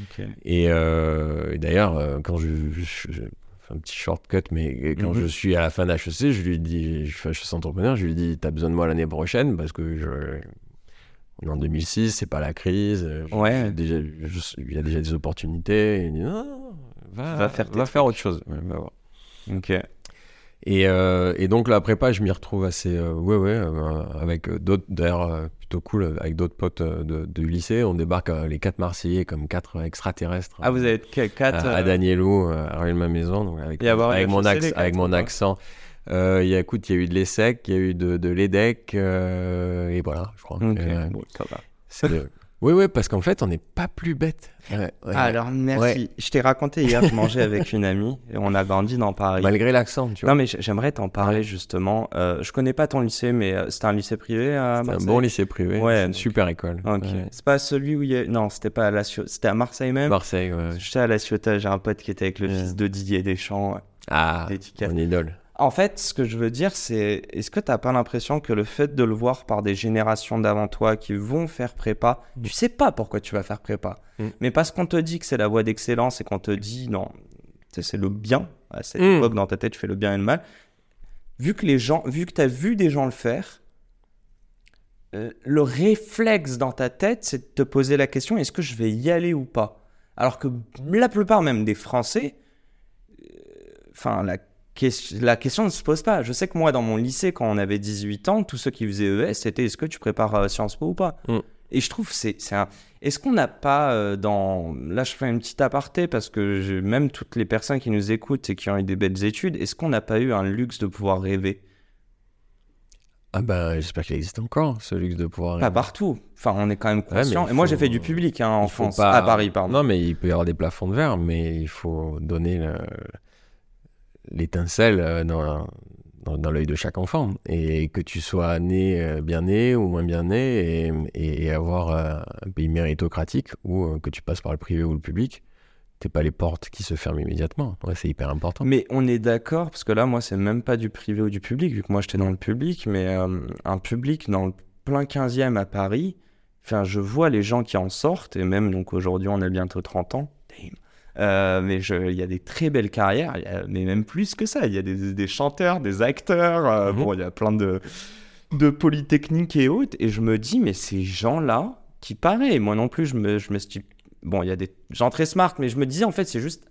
Ok. Et, et d'ailleurs, quand je, je- je- fais un petit shortcut, mais quand Mhm. je suis à la fin d'HEC, je lui dis, je fais HEC entrepreneur, je lui dis, t'as besoin de moi l'année prochaine? Parce que je, on est en 2006, c'est pas la crise, euh, je- Ouais. déjà, je- il y a déjà des opportunités. Et il dit, non, non, va, Va faire va faire autre chose. Ouais, va voir. Ok. Et, euh, et donc la prépa, je m'y retrouve assez, euh, ouais, ouais, euh, avec d'autres, d'ailleurs euh, plutôt cool, avec d'autres potes euh, de, du lycée. On débarque euh, les quatre Marseillais comme quatre extraterrestres. Ah, vous que- quatre. à, à Danielou, à ma maison, donc avec, mon, avec pas accent. Euh, il y a, écoute, il y a eu de l'ESSEC, il y a eu de, de l'EDEC, et voilà, je crois. Bon, ça va. c'est de- Oui, oui, parce qu'en fait, on n'est pas plus bête. Ouais, ouais. Ah, alors merci. Ouais. Je t'ai raconté hier, je mangeais avec une amie et on a grandi dans Paris. Malgré l'accent, tu vois. Non mais j'aimerais t'en parler justement. Euh, je connais pas ton lycée, mais euh, c'était un lycée privé à C'est un Marseille? bon lycée privé, Ouais, une super école. Ok. Ouais. C'est pas celui où il y a. Non, c'était pas à la. C'était à Marseille même? Marseille, ouais. J'étais à la Ciotat. J'ai un pote qui était avec le Ouais. fils de Didier Deschamps. Ah, mon idole. En fait, ce que je veux dire, c'est est-ce que t'as pas l'impression que le fait de le voir par des générations d'avant toi qui vont faire prépa, tu sais pas pourquoi tu vas faire prépa, Mm. mais parce qu'on te dit que c'est la voie d'excellence et qu'on te dit non, c'est le bien à cette Mm. époque dans ta tête, tu fais le bien et le mal. Vu que les gens, vu que t'as vu des gens le faire, euh, le réflexe dans ta tête, c'est de te poser la question est-ce que je vais y aller ou pas? Alors que la plupart même des Français, euh, enfin la, la question ne se pose pas. Je sais que moi dans mon lycée quand on avait 18 ans, tous ceux qui faisaient ES, c'était est-ce que tu prépares euh, Sciences Po ou pas Mm. Et je trouve c'est c'est un est-ce qu'on n'a pas euh, dans là je fais une petite aparté parce que je- même toutes les personnes qui nous écoutent et qui ont eu des belles études, est-ce qu'on n'a pas eu un luxe de pouvoir rêver? Ah ben, j'espère qu'il existe encore, ce luxe de pouvoir... Pas partout. Enfin, on est quand même conscient. et moi, j'ai fait du public hein, en France, pas- à Paris, pardon. Non, mais il peut y avoir des plafonds de verre, mais il faut donner le- l'étincelle euh, dans, l'œil de chaque enfant. Et que tu sois né euh, bien né ou moins bien né, et, avoir euh, un pays méritocratique, ou que tu passes par le privé ou le public, t'es pas les portes qui se ferment immédiatement. C'est hyper important. Mais on est d'accord, parce que là, moi, c'est même pas du privé ou du public, vu que moi, j'étais dans le public, mais un public dans le plein 15e à Paris, je vois les gens qui en sortent, et même, donc aujourd'hui, on a bientôt 30 ans. Damn. Euh, mais il y a des très belles carrières, a- mais même plus que ça. Il y a des, des chanteurs, des acteurs, euh, Mhm. bon, il y a plein de. de Polytechnique et autres, et je me dis, mais ces gens-là, qui paraît, moi non plus, je me, je me suis. Bon, il y a des gens très smart, mais je me disais, en fait, c'est juste.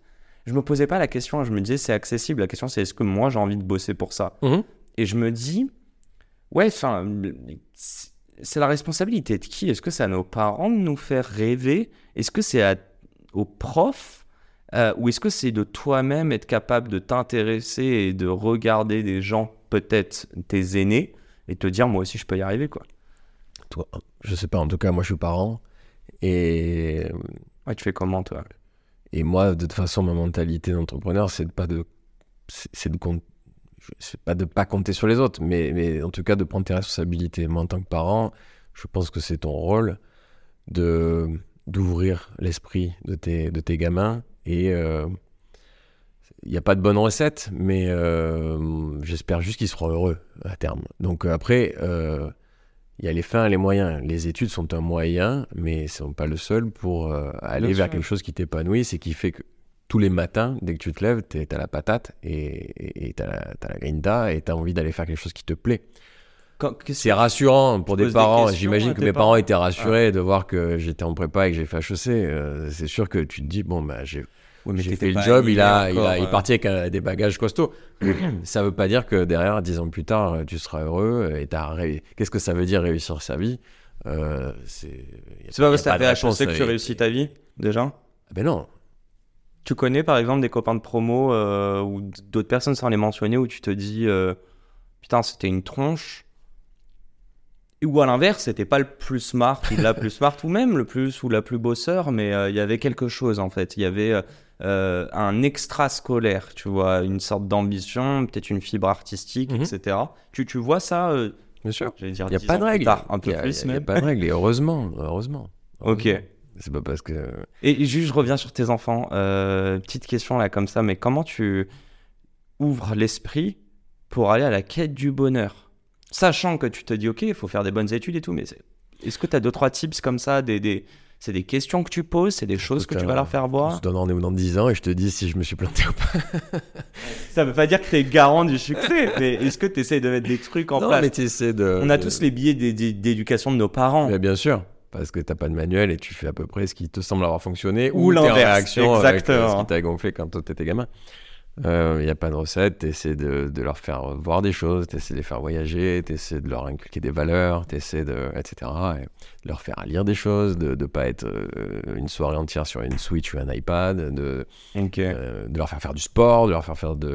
Je me posais pas la question, je me disais, c'est accessible. La question, c'est est-ce que moi, j'ai envie de bosser pour ça? Mhm. Et je me dis, ouais, enfin, c'est la responsabilité de qui? Est-ce que c'est à nos parents de nous faire rêver? Est-ce que c'est aux profs Euh, Ou est-ce que c'est de toi-même être capable de t'intéresser et de regarder des gens, peut-être tes aînés, et te dire, moi aussi, je peux y arriver, quoi? Toi, je sais pas, en tout cas, moi je suis parent. Et, Ouais, tu fais comment, toi? et moi, de toute façon, ma mentalité d'entrepreneur, c'est de pas de. C'est de compte- C'est pas de pas compter sur les autres, mais, mais en tout cas de prendre tes responsabilités. Moi, en tant que parent, je pense que c'est ton rôle de d'ouvrir l'esprit de tes, de tes gamins. Et euh, il n'y a pas de bonne recette, mais euh, j'espère juste qu'ils seront heureux à terme. Donc euh, après, euh, il y a les fins et les moyens. Les études sont un moyen, mais ce sont pas le seul pour euh, aller Bien vers sûr. quelque chose qui t'épanouisse et qui fait que tous les matins, dès que tu te lèves, tu as la patate et tu as, la grinta et tu as envie d'aller faire quelque chose qui te plaît. C'est rassurant pour des parents. J'imagine que mes parents? étaient rassurés de voir que j'étais en prépa et que j'ai fait HEC. Euh, c'est sûr que tu te dis, bon, bah, j'ai Ouais, mais j'ai fait le job, il, a, il, encore, a, il est euh. parti avec euh, des bagages costauds. ça veut pas dire que derrière, dix ans plus tard, euh, tu seras heureux et t'as ré- Qu'est-ce que ça veut dire réussir sa vie? Euh, C'est C'est pas parce que de fait réponse, HEC que tu euh, réussis ta vie, déjà? Ah Ben non. Tu connais par exemple des copains de promo euh, ou d'autres personnes sans les mentionner où tu te dis euh, putain c'était une tronche? Ou à l'inverse c'était pas le plus smart ou la plus smart ou même le plus ou la plus bosseur mais euh, il y avait quelque chose en fait il y avait euh, euh, un extrascolaire tu vois une sorte d'ambition peut-être une fibre artistique Mhm. etc tu, tu vois ça euh, Bien sûr. Il n'y a 10 pas de règle. un peu Il y a- plus il y a pas de règle. Et heureusement. Heureusement. ok. C'est pas parce que. Et juste, je reviens sur tes enfants. Euh, petite question là, comme ça, mais comment tu ouvres l'esprit pour aller à la quête du bonheur? Sachant que tu te dis, ok, il faut faire des bonnes études et tout, mais est-ce que tu as deux, trois tips comme ça des, des... C'est des questions que tu poses, c'est des choses que tu vas euh, leur faire voir se donne rendez-vous dans 10 ans et je te dis si je me suis planté ou pas. Ça veut pas dire que tu es garant du succès, mais est-ce que tu essayes de mettre des trucs en non, place mais essaies de. On a tous les billets d'é- d'é- d'éducation de nos parents. Mais bien sûr, parce que t'as pas de manuel et tu fais à peu près ce qui te semble avoir fonctionné Ou en l'inverse, réaction avec euh, ce exactement. qui t'a gonflé quand t'étais gamin. Il n'y a pas de recette, t'essaies de, de leur faire voir des choses, t'essaies de les faire voyager, t'essaies de leur inculquer des valeurs, t'essaies de, etc. Et de leur faire lire des choses, de ne pas être euh, une soirée entière sur une Switch ou un iPad, de, euh, de leur faire faire du sport, de leur faire faire de,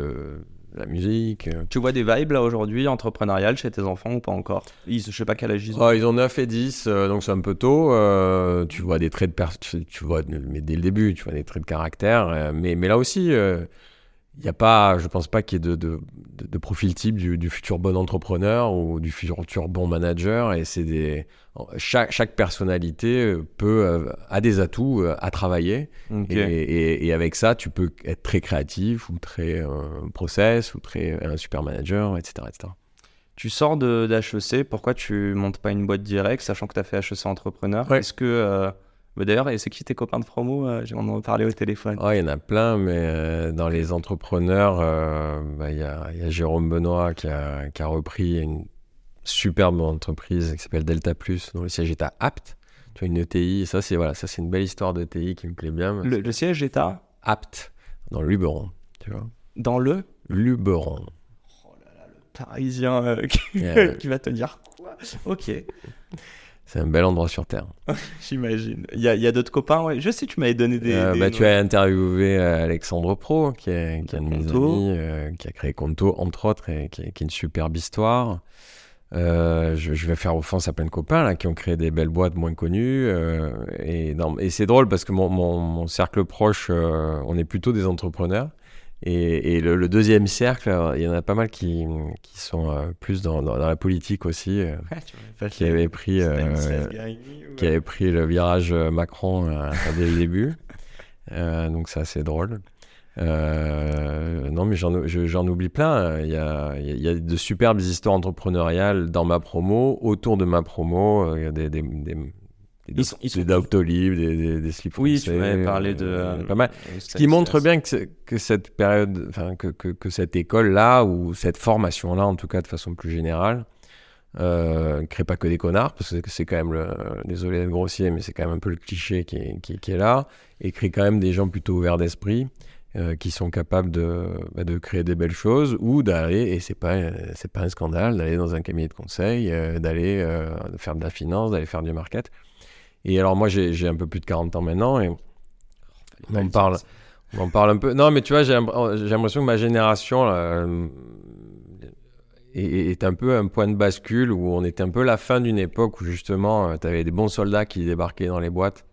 de la musique. Tu vois des vibes là aujourd'hui entrepreneuriales chez tes enfants ou pas encore? Ils, Je sais pas quel âge ils ont. Oh, ils ont 9 et 10, euh, donc c'est un peu tôt. Euh, tu vois des traits de per- tu, tu vois, mais dès le début, tu vois des traits de caractère. euh, mais, mais là aussi, il y a pas, je pense pas qu'il y ait de, de, de- de profil type du, du futur bon entrepreneur ou du futur bon manager. Et c'est des, chaque, chaque personnalité euh, peut euh, a des atouts euh, à travailler. Et, et- et avec ça, tu peux être très créatif ou très euh, process ou très un super manager, etc., etc. Tu sors d'HEC, pourquoi tu montes pas une boîte directe, sachant que tu as fait HEC entrepreneur? Ouais. Est-ce que. euh, D'ailleurs, et c'est qui tes copains de promo J'ai en parlé au téléphone. Oh, il y en a plein, mais euh, dans les entrepreneurs, euh, bah, il y, a, il y a Jérôme Benoît qui a, qui a repris une superbe entreprise qui s'appelle Delta Plus, dont le siège est à Apt. Tu vois, une ETI, et ça c'est voilà, ça c'est une belle histoire d'ETI qui me plaît bien. Le, le siège est à Apt, dans le Luberon, tu vois. dans le Luberon. parisien euh, qui, Euh. qui va te dire quoi? Ok, C'est un bel endroit sur Terre. j'imagine. Il y a, il y a d'autres copains, ouais. Je sais, tu m'avais donné des. Euh, des bah, tu as interviewé euh, Alexandre Pro, qui est, qui est un de mes amis, euh, qui a créé Conto, entre autres, et qui, qui est une superbe histoire. Euh, je, je vais faire offense à plein de copains là, qui ont créé des belles boîtes moins connues. et c'est drôle parce que mon, mon- mon cercle proche, on est plutôt des entrepreneurs. Et, et le, le deuxième cercle, il y en a pas mal qui, qui sont euh, plus dans, dans- dans la politique aussi, euh, Ouais, qui avaient pris, euh, qui avait pris le virage Macron dès le début. Donc c'est assez drôle. Non, mais j'en je- j'en oublie plein. Il y, a, il y a- de superbes histoires entrepreneuriales dans ma promo, autour de ma promo. Il y a des, des, des, des, Ils sont- ils sont- des Doctolib, des, des, des slips Oui, tu français, m'avais parlé de. euh, euh, pas mal. euh, Ce qui montre bien que, cette période, enfin que, que, que cette école-là, ou cette formation-là, en tout cas de façon plus générale, Euh, crée pas que des connards, parce que c'est quand même, le, désolé d'être grossier, mais c'est quand même un peu le cliché qui est, qui, est là, et crée quand même des gens plutôt ouverts d'esprit, euh, qui sont capables de, bah, de, créer des belles choses, ou d'aller, et c'est pas, c'est pas un scandale, d'aller dans un cabinet de conseil, euh, d'aller faire de la finance, d'aller faire du market. Et alors moi j'ai un peu plus de 40 ans maintenant, et on en parle... On en parle un peu. Non, mais tu vois, j'ai l'impression que ma génération, là, est, un peu un point de bascule où on était un peu la fin d'une époque où justement euh, tu avais des bons soldats qui débarquaient dans les boîtes.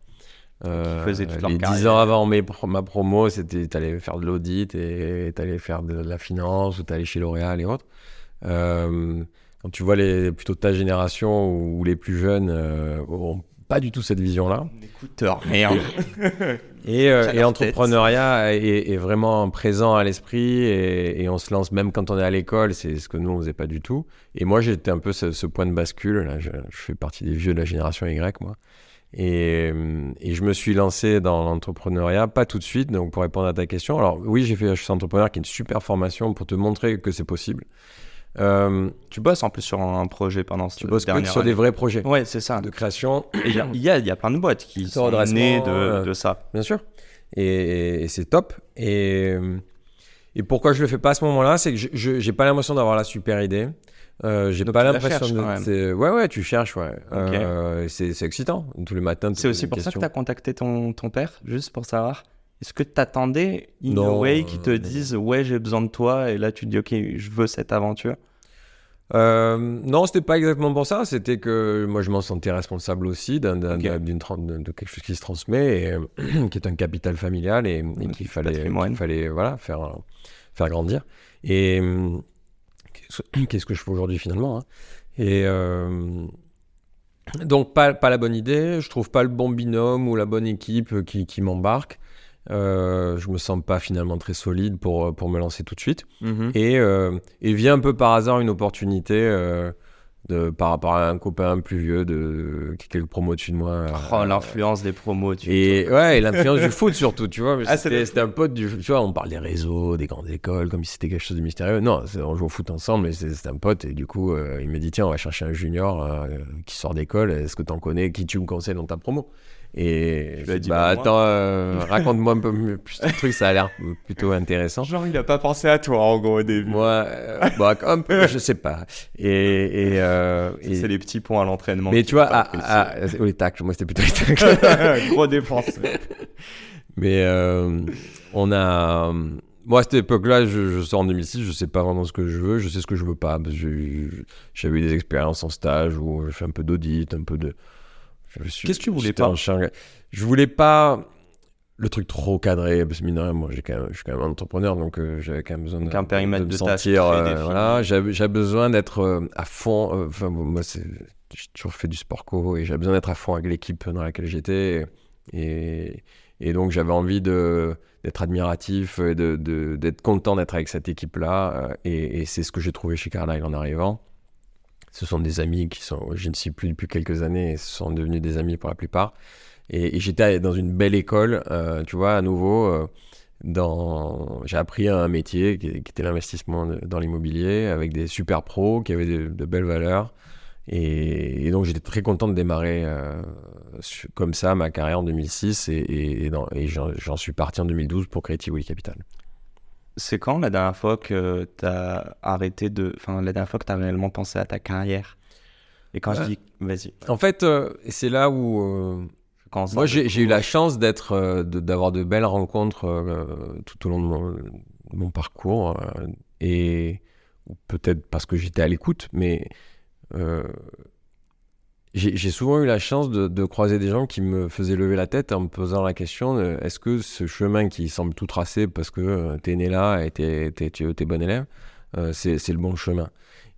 Euh, faisaient toute leur les 10 ans avant mes, ma promo, c'était t'allais faire de l'audit et t'allais faire de, la finance ou t'allais chez L'Oréal et autres. Euh, quand tu vois les, plutôt ta génération ou, les plus jeunes euh, pas du tout cette vision-là. Écouteur, merde. et, euh, et l'entrepreneuriat est, vraiment présent à l'esprit et, on se lance même quand on est à l'école, c'est ce que nous on faisait pas du tout. Et moi j'étais un peu ce, point de bascule. Là, je, fais partie des vieux de la génération Y, moi. Et, et je me suis lancé dans l'entrepreneuriat, pas tout de suite, donc pour répondre à ta question. Alors oui, j'ai fait suis entrepreneur qui est une super formation pour te montrer que c'est possible. Euh, tu bosses en plus sur un projet pendant ce Tu bosses que sur des vrais projets. Ouais, c'est ça. De création. Il y, y, a, y a plein de boîtes qui sont nées de, euh, de, ça. Bien sûr. Et, c'est top. Et, et pourquoi je le fais pas à ce moment-là C'est que je j'ai pas l'impression d'avoir la super idée. Euh, j'ai pas l'impression de. Ouais, ouais, tu cherches, ouais. Euh, c'est excitant. Tous les matins. C'est aussi pour ça que tu as contacté ton, ton père, juste pour savoir est-ce que tu attendais In a Way qui te dise ouais j'ai besoin de toi et là tu te dis ok je veux cette aventure? Euh, non, c'était pas exactement pour ça. C'était que moi, je m'en sentais responsable aussi d'une de quelque chose qui se transmet, et, qui est un capital familial et, qu'il fallait, fallait voilà faire faire grandir. Et qu'est-ce que je fais aujourd'hui finalement hein? Et euh, donc pas pas la bonne idée. Je trouve pas le bon binôme ou la bonne équipe qui, qui m'embarque. Euh, je me sens pas finalement très solide pour, euh, pour me lancer tout de suite. Mhm. Et, euh, et, vient un peu par hasard une opportunité euh, de, par rapport à un copain plus vieux de, qui est quelques promos dessus de moi. Oh, l'influence des promos. Tu et ouais, et l'influence du foot surtout, tu vois. Ah, c'était un pote du. Tu vois, on parle des réseaux, des grandes écoles, comme si c'était quelque chose de mystérieux. Non, on joue au foot ensemble, mais c'est un pote. Et du coup, il me dit tiens, on va chercher un junior qui sort d'école. Est-ce que tu en connais Qui tu me conseilles dans ta promo? Et je lui ai dit, bah, attends, euh, raconte-moi un peu plus ton truc, ça a l'air plutôt intéressant. Genre, il a pas pensé à toi, en gros, au début. Moi, euh, bah, un peu, je sais pas. Et, et, euh, c'est les petits points à l'entraînement. Mais tu vois, à, à, les tacles, moi c'était plutôt les tacles. Gros défense. Mais euh, on a. Moi, à cette époque-là, je, je, sors en 2006, je sais pas vraiment ce que je veux, je sais ce que je veux pas. J'avais eu des expériences en stage où je fais un peu d'audit, un peu de Qu'est-ce que tu voulais pas Je voulais pas le truc trop cadré parce que moi j'ai quand même, je suis quand même un entrepreneur donc euh, j'avais quand même besoin d'un périmètre de, sentir euh, voilà. J'avais besoin d'être euh, à fond enfin moi c'est j'ai toujours fait du sport co et j'avais besoin d'être à fond avec l'équipe dans laquelle j'étais et, et donc j'avais envie de d'être admiratif et de d'être content d'être avec cette équipe là et, et c'est ce que j'ai trouvé chez Carlyle en arrivant ce sont des amis qui sont, je ne sais plus depuis quelques années, ce sont devenus des amis pour la plupart. Et, j'étais dans une belle école, euh, tu vois, à nouveau. Euh, dans... J'ai appris un métier qui, était l'investissement dans l'immobilier avec des super pros qui avaient de, belles valeurs. Et, donc j'étais très content de démarrer euh, comme ça ma carrière en 2006 et, j'en suis parti en 2012 pour Creative Way Capital. C'est quand la dernière fois que tu as arrêté de. Enfin, la dernière fois que tu as réellement pensé à ta carrière? Et quand je dis. Vas-y. En fait, euh, c'est là où. Euh, moi, j'ai eu la chance d'être, euh, d'avoir de, belles rencontres tout au long de mon, de mon parcours. et peut-être parce que j'étais à l'écoute, mais j'ai souvent eu la chance de, croiser des gens qui me faisaient lever la tête en me posant la question est-ce que ce chemin qui semble tout tracé parce que euh, tu es né là et tu es, bon élève, euh, c'est le bon chemin?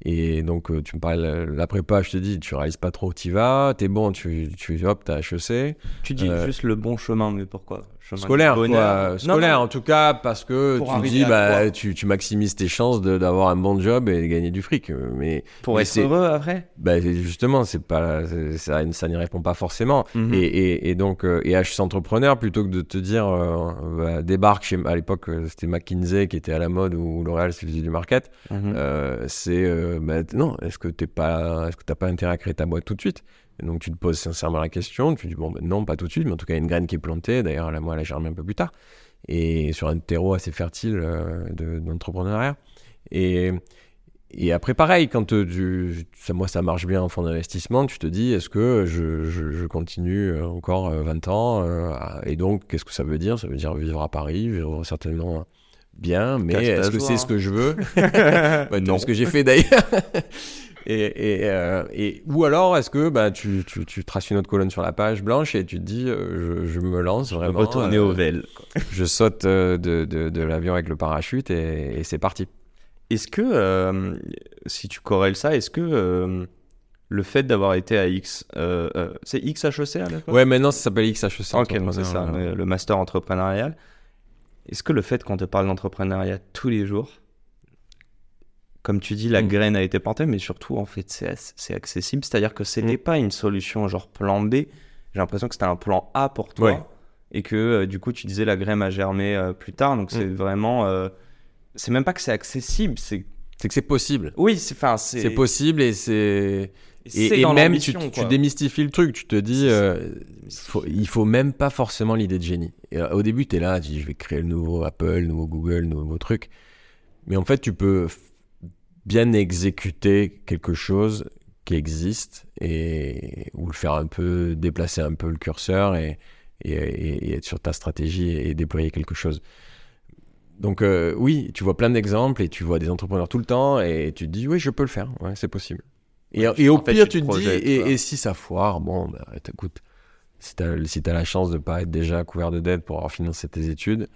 Et donc, euh, tu me parles la prépa, je te dis, tu réalises pas trop où tu vas, t'es bon, tu, tu hop, t'as HEC. Tu dis juste le bon chemin, mais pourquoi? Scolaire, quoi. Scolaire, en tout cas, parce que tu dis, bah, tu, tu, maximises tes chances d'avoir un bon job et de gagner du fric. Mais, Pour être heureux après bah, Justement, c'est pas, ça, ça n'y répond pas forcément. Mhm. et, et, et, donc, et HEC Entrepreneur, plutôt que de te dire, euh, bah, débarque chez, à l'époque, c'était McKinsey qui était à la mode ou L'Oréal, c'est du market, mhm. euh, c'est euh, bah, non, est-ce que tu pas, est-ce que t'as pas intérêt à créer ta boîte tout de suite? Et Donc tu te poses sincèrement la question, tu dis bon, bah, non, pas tout de suite, mais en tout cas, il y a une graine qui est plantée. D'ailleurs, là, moi, elle a germé un peu plus tard, et sur un terreau assez fertile euh, de- d'entrepreneuriat. Et, et après, pareil, quand euh, tu, ça, moi, ça marche bien en fonds d'investissement, tu te dis, est-ce que je, je- je continue euh, encore euh, 20 ans euh, Et donc, qu'est-ce que ça veut dire? Ça veut dire vivre à Paris, vivre certainement bien, mais est-ce que c'est hein. ce que je veux? Ouais, Non. Ce que j'ai fait d'ailleurs. et, et, euh, et- ou alors, est-ce que bah, tu, tu, tu traces une autre colonne sur la page blanche et tu te dis, euh, je, je me lance vraiment. Retourner euh, au VEL. Je saute de, de, de l'avion avec le parachute et, et c'est parti. Est-ce que, si tu corrèles ça, est-ce que le fait d'avoir été à X, c'est XHEC à l'époque? Ouais, maintenant ça s'appelle XHEC. Ok, c'est ça, le master entrepreneurial. Est-ce que le fait qu'on te parle d'entrepreneuriat tous les jours, comme tu dis, la Mm. graine a été plantée, mais surtout, en fait, c'est ac- c'est accessible. C'est-à-dire que c'était Mm. pas une solution genre plan B. J'ai l'impression que c'était un plan A pour toi. Ouais. Et que euh, du coup, tu disais la graine a germé euh, plus tard. Donc c'est Mm. vraiment. euh, c'est même pas que c'est accessible. C'est. C'est que c'est possible. Oui, c'est. C'est. Possible et c'est. Et, même tu, tu démystifies le truc, tu te dis, euh, faut- il faut même pas forcément l'idée de génie. Et, euh, au début, tu es là, tu dis, je vais créer le nouveau Apple, le nouveau Google, le nouveau truc. Mais en fait, tu peux bien exécuter quelque chose qui existe et ou le faire un peu, déplacer un peu le curseur et, et, et- et être sur ta stratégie et, déployer quelque chose. Donc euh, oui, tu vois plein d'exemples et tu vois des entrepreneurs tout le temps et tu te dis oui, je peux le faire, ouais, c'est possible. Et, au fait, pire, tu te dis, et, si ça foire, bon, bah, écoute, si tu as, si la chance de pas être déjà couvert de dettes pour avoir financé tes études,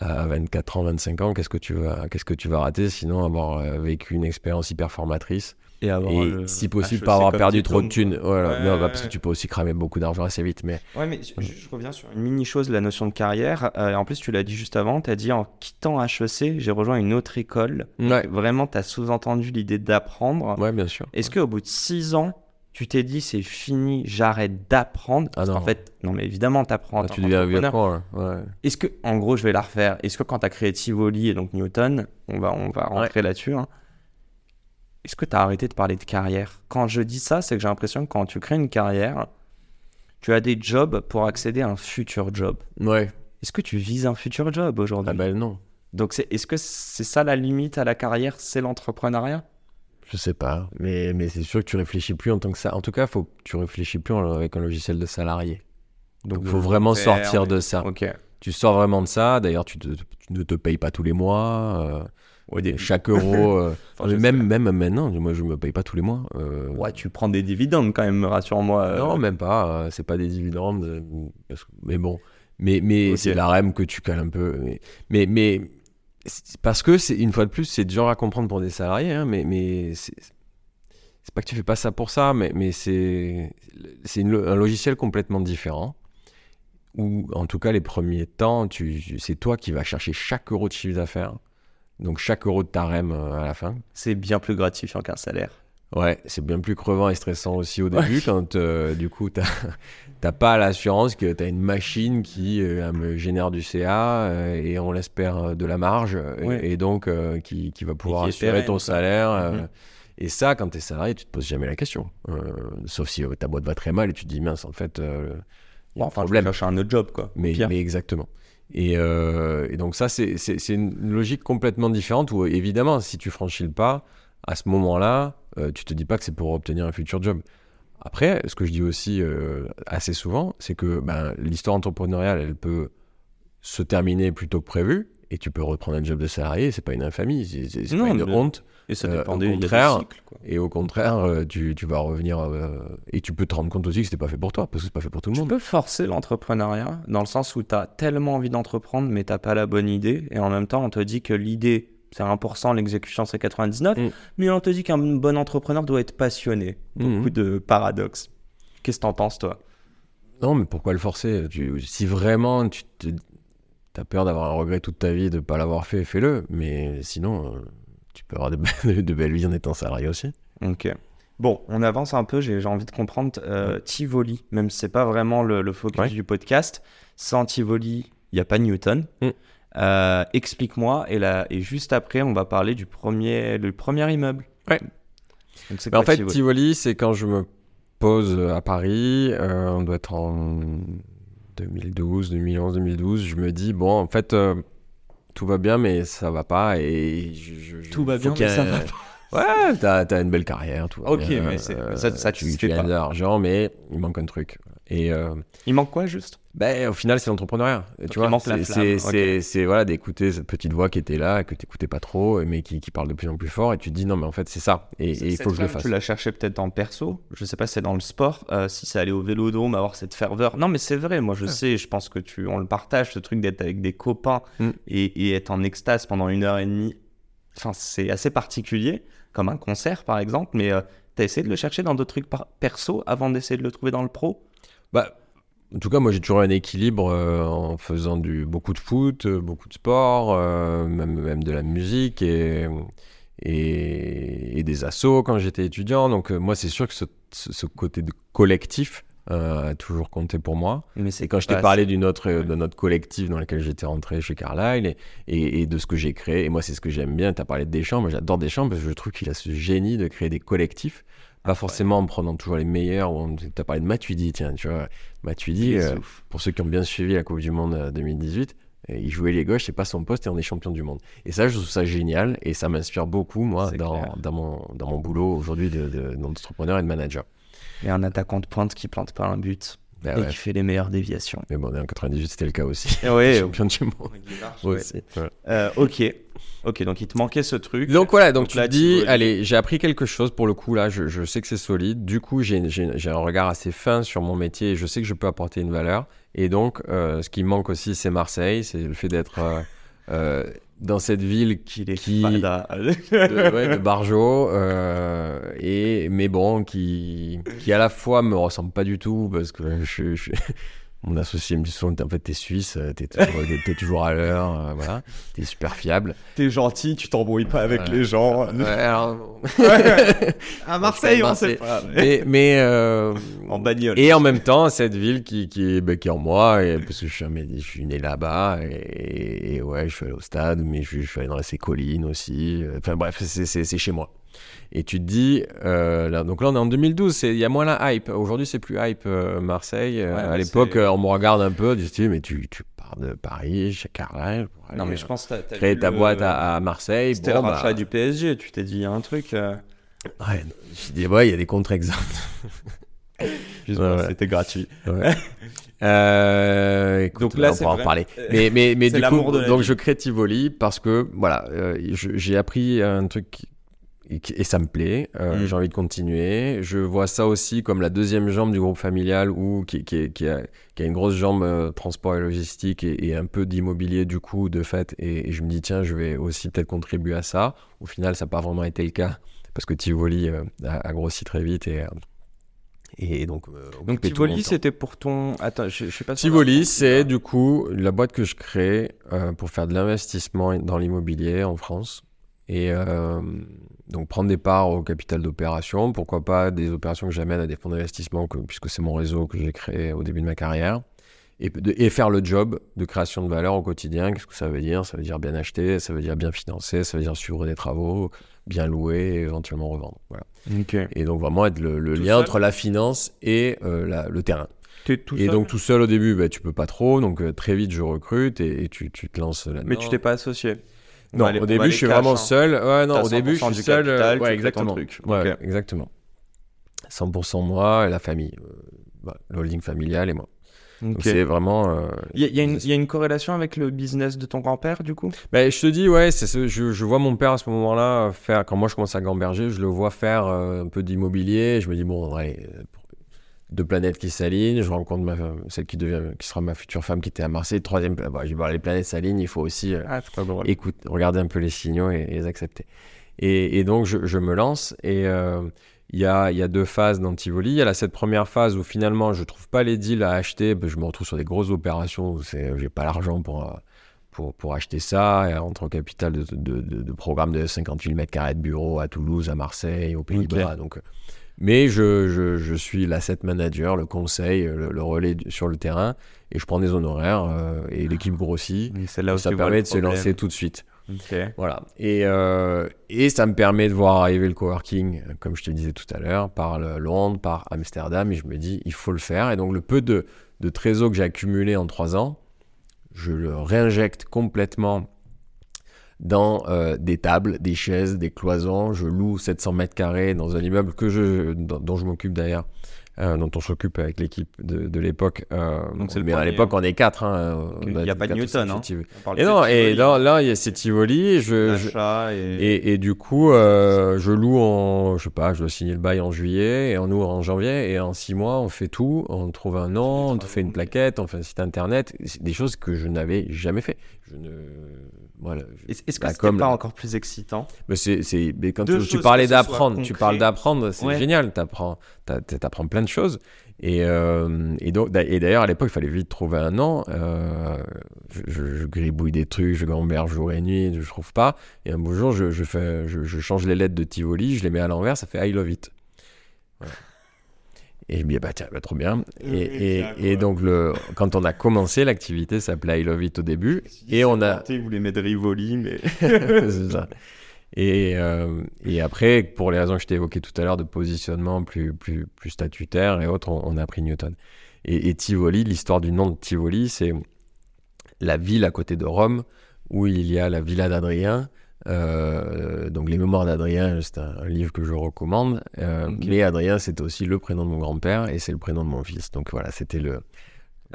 à 24 ans, 25 ans, qu'est-ce que tu vas, qu'est-ce que tu vas rater sinon avoir euh, vécu une expérience hyper formatrice Et, avoir et le si possible HEC pas avoir perdu trop de thunes. Voilà. Ouais, non, ouais, bah, parce que tu peux aussi cramer beaucoup d'argent assez vite, mais Ouais, mais je, je reviens sur une mini chose, la notion de carrière. Euh, en plus, tu l'as dit juste avant, tu as dit en quittant HEC, j'ai rejoint une autre école. ouais, Vraiment, tu as sous-entendu l'idée d'apprendre. ouais, bien sûr. Est-ce qu'au bout de six ans, tu t'es dit c'est fini, j'arrête d'apprendre Ah qu'en fait, non, mais évidemment, tu apprends. Ah, tu deviens con, ouais. Est-ce que, en gros, je vais la refaire. Est-ce que quand tu as créé Tivoli et donc Newton, on va, on va rentrer là-dessus, hein, est-ce que tu as arrêté de parler de carrière? Quand je dis ça, c'est que j'ai l'impression que quand tu crées une carrière, tu as des jobs pour accéder à un futur job. Ouais. Est-ce que tu vises un futur job aujourd'hui? Ah ben non. Donc, c'est, est-ce que c'est ça la limite à la carrière? C'est l'entrepreneuriat? Je sais pas, mais, mais c'est sûr que tu réfléchis plus en tant que ça. En tout cas, faut tu réfléchis plus en- avec un logiciel de salarié. Donc, il faut vraiment sortir de ça. Tu sors vraiment de ça. D'ailleurs, tu, te- tu ne te payes pas tous les mois. euh, chaque euro. euh, Enfin, même, même maintenant, moi, je me paye pas tous les mois. euh, Ouais, tu prends des dividendes quand même, rassure-moi. euh. Non, même pas. c'est pas des dividendes. mais bon. Mais, mais c'est la REM que tu cales un peu. Mais, mais, parce que, c'est une fois de plus, c'est dur à comprendre pour des salariés. hein, mais mais c'est pas que tu fais pas ça pour ça, mais, mais c'est un logiciel complètement différent. Où, en tout cas, les premiers temps, c'est toi qui vas chercher chaque euro de chiffre d'affaires. Donc, chaque euro de ta euh, à la fin. C'est bien plus gratifiant qu'un salaire. Ouais, c'est bien plus crevant et stressant aussi au début quand euh, du coup t'as pas l'assurance que t'as une machine qui euh, me génère du CA euh, et on l'espère de la marge Ouais. et donc qui, qui va pouvoir qui assurer ton salaire. Mhm. Et ça, quand t'es salarié, tu te poses jamais la question. Sauf si ta boîte va très mal et tu te dis mince, en fait, il y a un Enfin, tu problème. cherches un autre job, quoi. Mais, exactement. Et, et donc ça, c'est une logique complètement différente où évidemment, si tu franchis le pas, à ce moment-là, euh, tu te dis pas que c'est pour obtenir un futur job. Après, ce que je dis aussi euh, assez souvent, c'est que ben, l'histoire entrepreneuriale, elle peut se terminer plus tôt que prévu et tu peux reprendre un job de salarié, c'est pas une infamie, c'est- pas une honte. Et ça Euh, dépend au des contraire, cycles, quoi. Et au contraire, euh, tu, tu vas revenir euh, et tu peux te rendre compte aussi que c'était pas fait pour toi parce que c'est pas fait pour tout le Tu monde. peux forcer l'entrepreneuriat dans le sens où tu as tellement envie d'entreprendre, mais t'as pas la bonne idée. Et en même temps, on te dit que l'idée, c'est 1%, l'exécution, c'est 99%. Mm. Mais on te dit qu'un bon entrepreneur doit être passionné. Beaucoup de paradoxes. Qu'est-ce que t'en penses, toi? Non, mais pourquoi le forcer? Tu- Si vraiment tu te- as peur d'avoir un regret toute ta vie de ne pas l'avoir fait, fais-le. Mais sinon, euh, tu peux avoir de, be- de belles vies en étant salarié aussi. Ok. Bon, on avance un peu, j'ai j'ai envie de comprendre. Euh, Tivoli, même si c'est pas vraiment le, le focus Ouais. du podcast, sans Tivoli, il n'y a pas Newton. Mm. Euh, Explique-moi, et, là, et juste après, on va parler du premier, le premier immeuble Ouais. Donc, en fait, Tivoli Tivoli, c'est quand je me pose à Paris, euh, on doit être en 2012, 2011, 2012, je me dis, bon, en fait, euh, tout va bien, mais ça va pas. Et je- je- je- Tout va bien, mais ça va Ouais, t'as as une belle carrière, tout va Ok, bien, mais euh, ça- ça, tu tu, sais tu gagnes pas. de l'argent, mais il manque un truc. Et euh, Il manque quoi juste? ben, au final, c'est l'entrepreneuriat. Tu il vois, manque la c'est- voilà, d'écouter cette petite voix qui était là, que t'écoutais pas trop, mais qui, qui parle de plus en plus fort, et tu te dis non, mais en fait, c'est ça. Et, et il faut que je le fasse. Tu l'as cherché peut-être en perso, je sais pas si c'est dans le sport, euh, si c'est aller au vélodrome, avoir cette ferveur. Non, mais c'est vrai, moi je sais, je pense que tu, on le partage, ce truc d'être avec des copains Mm. et, et être en extase pendant une heure et demie. Enfin, c'est assez particulier, comme un concert par exemple, mais euh, t'as essayé de le chercher dans d'autres trucs par- perso avant d'essayer de le trouver dans le pro? Bah, en tout cas, moi, j'ai toujours un équilibre euh, en faisant du, beaucoup de foot, euh, beaucoup de sport, euh, même, même de la musique et, et, et des assos quand j'étais étudiant. Donc, euh, moi, c'est sûr que ce, ce- ce côté de collectif a toujours compté pour moi. Mais Et quand je t'ai parlé d'une autre, de notre collectif dans lequel j'étais rentré chez Carlyle et, et, et de ce que j'ai créé, et moi, c'est ce que j'aime bien. Tu as parlé de Deschamps, moi, j'adore Deschamps parce que je trouve qu'il a ce génie de créer des collectifs. Pas forcément en prenant toujours les meilleurs. Tu as parlé de Matuidi, tiens, tu vois. Matuidi, euh, pour ceux qui ont bien suivi la Coupe du Monde euh, 2018, euh, il jouait les gauches, c'est pas son poste et on est champion du monde. Et ça, je trouve ça génial et ça m'inspire beaucoup, moi, dans, mon, dans mon boulot aujourd'hui de- de- d'entrepreneur et de manager. Et un attaquant de pointe qui plante pas un but Bah et ouais. qui fait les meilleures déviations. Mais bon, en 98, c'était le cas aussi. Ouais, champion du monde. Euh, ok, ok, donc il te manquait ce truc. Donc voilà, donc, Donc tu là, te dis, allez, j'ai appris quelque chose pour le coup là, je, je sais que c'est solide. Du coup, j'ai un regard assez fin sur mon métier et je sais que je peux apporter une valeur. Et donc, euh, ce qui me manque aussi, c'est Marseille, c'est le fait d'être euh, euh, dans cette ville qu'il est qui- de, ouais, de Barjo, euh, et, mais bon, qui, qui à la fois me ressemble pas du tout parce que je, je- mon associé me dit souvent, en fait, t'es suisse, euh, t'es toujours, t'es- toujours à l'heure, euh, voilà, t'es super fiable. T'es gentil, tu t'embrouilles pas avec Ouais. les gens. Ouais, alors- À Marseille, on sait pas. mais, mais euh, En bagnole. et en même temps, cette ville qui, qui, est, bah, qui est en moi, et, parce que je suis, je né là-bas, et, et ouais, je suis allé au stade, mais je, je suis allé dans ces collines aussi. euh, Enfin bref, c'est- c'est c'est chez moi. Et tu te dis, euh, là, donc là on est en 2012, c'est- il y a moins la hype. Aujourd'hui c'est plus hype euh, Marseille. Euh, Ouais, à mais l'époque, on me regarde un peu, du style, mais tu, tu pars de Paris, chez Carlisle, Non, aller, mais je pense que créer vu ta le- boîte à, à Marseille. C'était bon, bah, du PSG, tu t'es dit il y a un truc. Ouais, je dis, ouais, il y a des contre-exemples. juste Ouais, pour- ouais. C'était gratuit. Ouais. Euh, écoute, Donc là, on pourra en parler. Mais, mais, mais du coup, donc vie. je crée Tivoli parce que voilà, euh, je- j'ai appris un truc et, ça me plaît. euh, Mm. J'ai envie de continuer. Je vois ça aussi comme la deuxième jambe du groupe familial ou qui, qui, qui a, qui a une grosse jambe euh, transport et logistique et, et un peu d'immobilier du coup de fait. Et, et je me dis tiens, je vais aussi peut-être contribuer à ça. Au final, ça n'a pas vraiment été le cas parce que Tivoli euh, a, a grossi très vite et et donc euh, Donc Tivoli, c'était pour ton. Attends, je, je sais pas. si Tivoli, c'est du coup la boîte que je crée euh, pour faire de l'investissement dans l'immobilier en France. Et euh, donc prendre des parts au capital d'opération, pourquoi pas des opérations que j'amène à des fonds d'investissement, que- puisque c'est mon réseau que j'ai créé au début de ma carrière. Et, de- et faire le job de création de valeur au quotidien. Qu'est-ce que ça veut dire? Ça veut dire bien acheter, ça veut dire bien financer, ça veut dire suivre des travaux, bien louer et éventuellement revendre. Voilà. Et donc vraiment être le, lien seul entre la finance et euh, la- le terrain. Tout Et seul donc tout seul au début, bah, tu peux pas trop, donc euh, très vite je recrute et, et tu, tu te lances là-dedans. Mais tu t'es pas associé. On Non, aller- au début je suis cash, vraiment hein. seul. Ouais, non, au début je 100% suis seul. euh, capital, ouais, exactement. truc. Ouais, exactement. 100% moi et la famille, euh, bah, l'holding familial et moi. Donc Ok. c'est vraiment. euh, Il y, a- il y il y a une corrélation avec le business de ton grand-père, du coup? Ben, je te dis, ouais, ce- je, je vois mon père à ce moment-là euh, faire, quand moi je commence à gamberger, je le vois faire euh, un peu d'immobilier. Je me dis, bon, euh, pour- deux planètes qui s'alignent. Je rencontre ma, celle qui, devient, qui sera ma future femme qui était à Marseille. Troisième, bah, je dis, bon, les planètes s'alignent, il faut aussi euh, Ah, écoute, regarder un peu les signaux et, et les accepter. Et, et donc, je, je me lance et euh, il y, a, il y a deux phases dans Tivoli. Il y a cette première phase où finalement, je trouve pas les deals à acheter. Je me retrouve sur des grosses opérations où j'ai pas l'argent pour, euh, pour, pour acheter ça. Et entre au capital de, de, de, de programmes de 50 000 mètres carrés de bureaux à Toulouse, à Marseille, aux Pays-Bas. Donc, euh, mais je, je, je suis l'asset manager, le conseil, le, le relais sur le terrain et je prends des honoraires euh, et l'équipe grossit. Oui, là où ça permet de se lancer tout de suite. Voilà. Et, euh, et ça me permet de voir arriver le coworking, comme je te disais tout à l'heure, par Londres, par Amsterdam. Et je me dis, il faut le faire. Et donc, le peu de, de trésor que j'ai accumulé en trois ans, je le réinjecte complètement dans euh, des tables, des chaises, des cloisons. Je loue 700 mètres carrés dans un immeuble que je, dont, dont je m'occupe d'ailleurs. euh, dont on s'occupe avec l'équipe de, de l'époque. euh, Donc, c'est le mais à l'époque, on est quatre. hein, on Il doit y a pas de Newton, hein. On Et non, et là, là, il y a ces Tivoli. Je, je- l'achat et... et, et du coup, euh, je loue en, je sais pas, je dois signer le bail en juillet et en août en janvier et en six mois, on fait tout, on trouve un nom, on fait une plaquette, on fait un site internet, des choses que je n'avais jamais fait. Je ne, voilà. je- Est-ce que c'était com, pas encore plus excitant? Mais c'est, c'est, mais quand tu, tu parlais d'apprendre, tu parles d'apprendre, c'est Ouais. génial, t'apprends, t'a- t'a- t'apprends plein de choses. Et, euh, et, donc, et d'ailleurs, à l'époque, il fallait vite trouver un nom. Euh, je, je- je gribouille des trucs, je gamberge jour et nuit, je trouve pas. Et un beau jour, je, je fais, je, je change les lettres de Tivoli, je les mets à l'envers, ça fait I love it. Voilà. Et je me dis, bah tiens, bah, trop bien. Oui, Et, et, donc, le, quand on a commencé, l'activité s'appelait I love it au début. Et on a, Vous les mettre Rivoli, mais... c'est ça. Et, euh, et après, pour les raisons que je t'ai évoquées tout à l'heure de positionnement plus, plus, plus statutaire et autres, on, on a pris Newton. Et, et Tivoli, l'histoire du nom de Tivoli, c'est la ville à côté de Rome où il y a la villa d'Adrien. Euh, donc les mémoires d'Adrien, c'est un, un livre que je recommande. Euh. Mais Adrien, c'est aussi le prénom de mon grand-père et c'est le prénom de mon fils. Donc voilà, c'était le,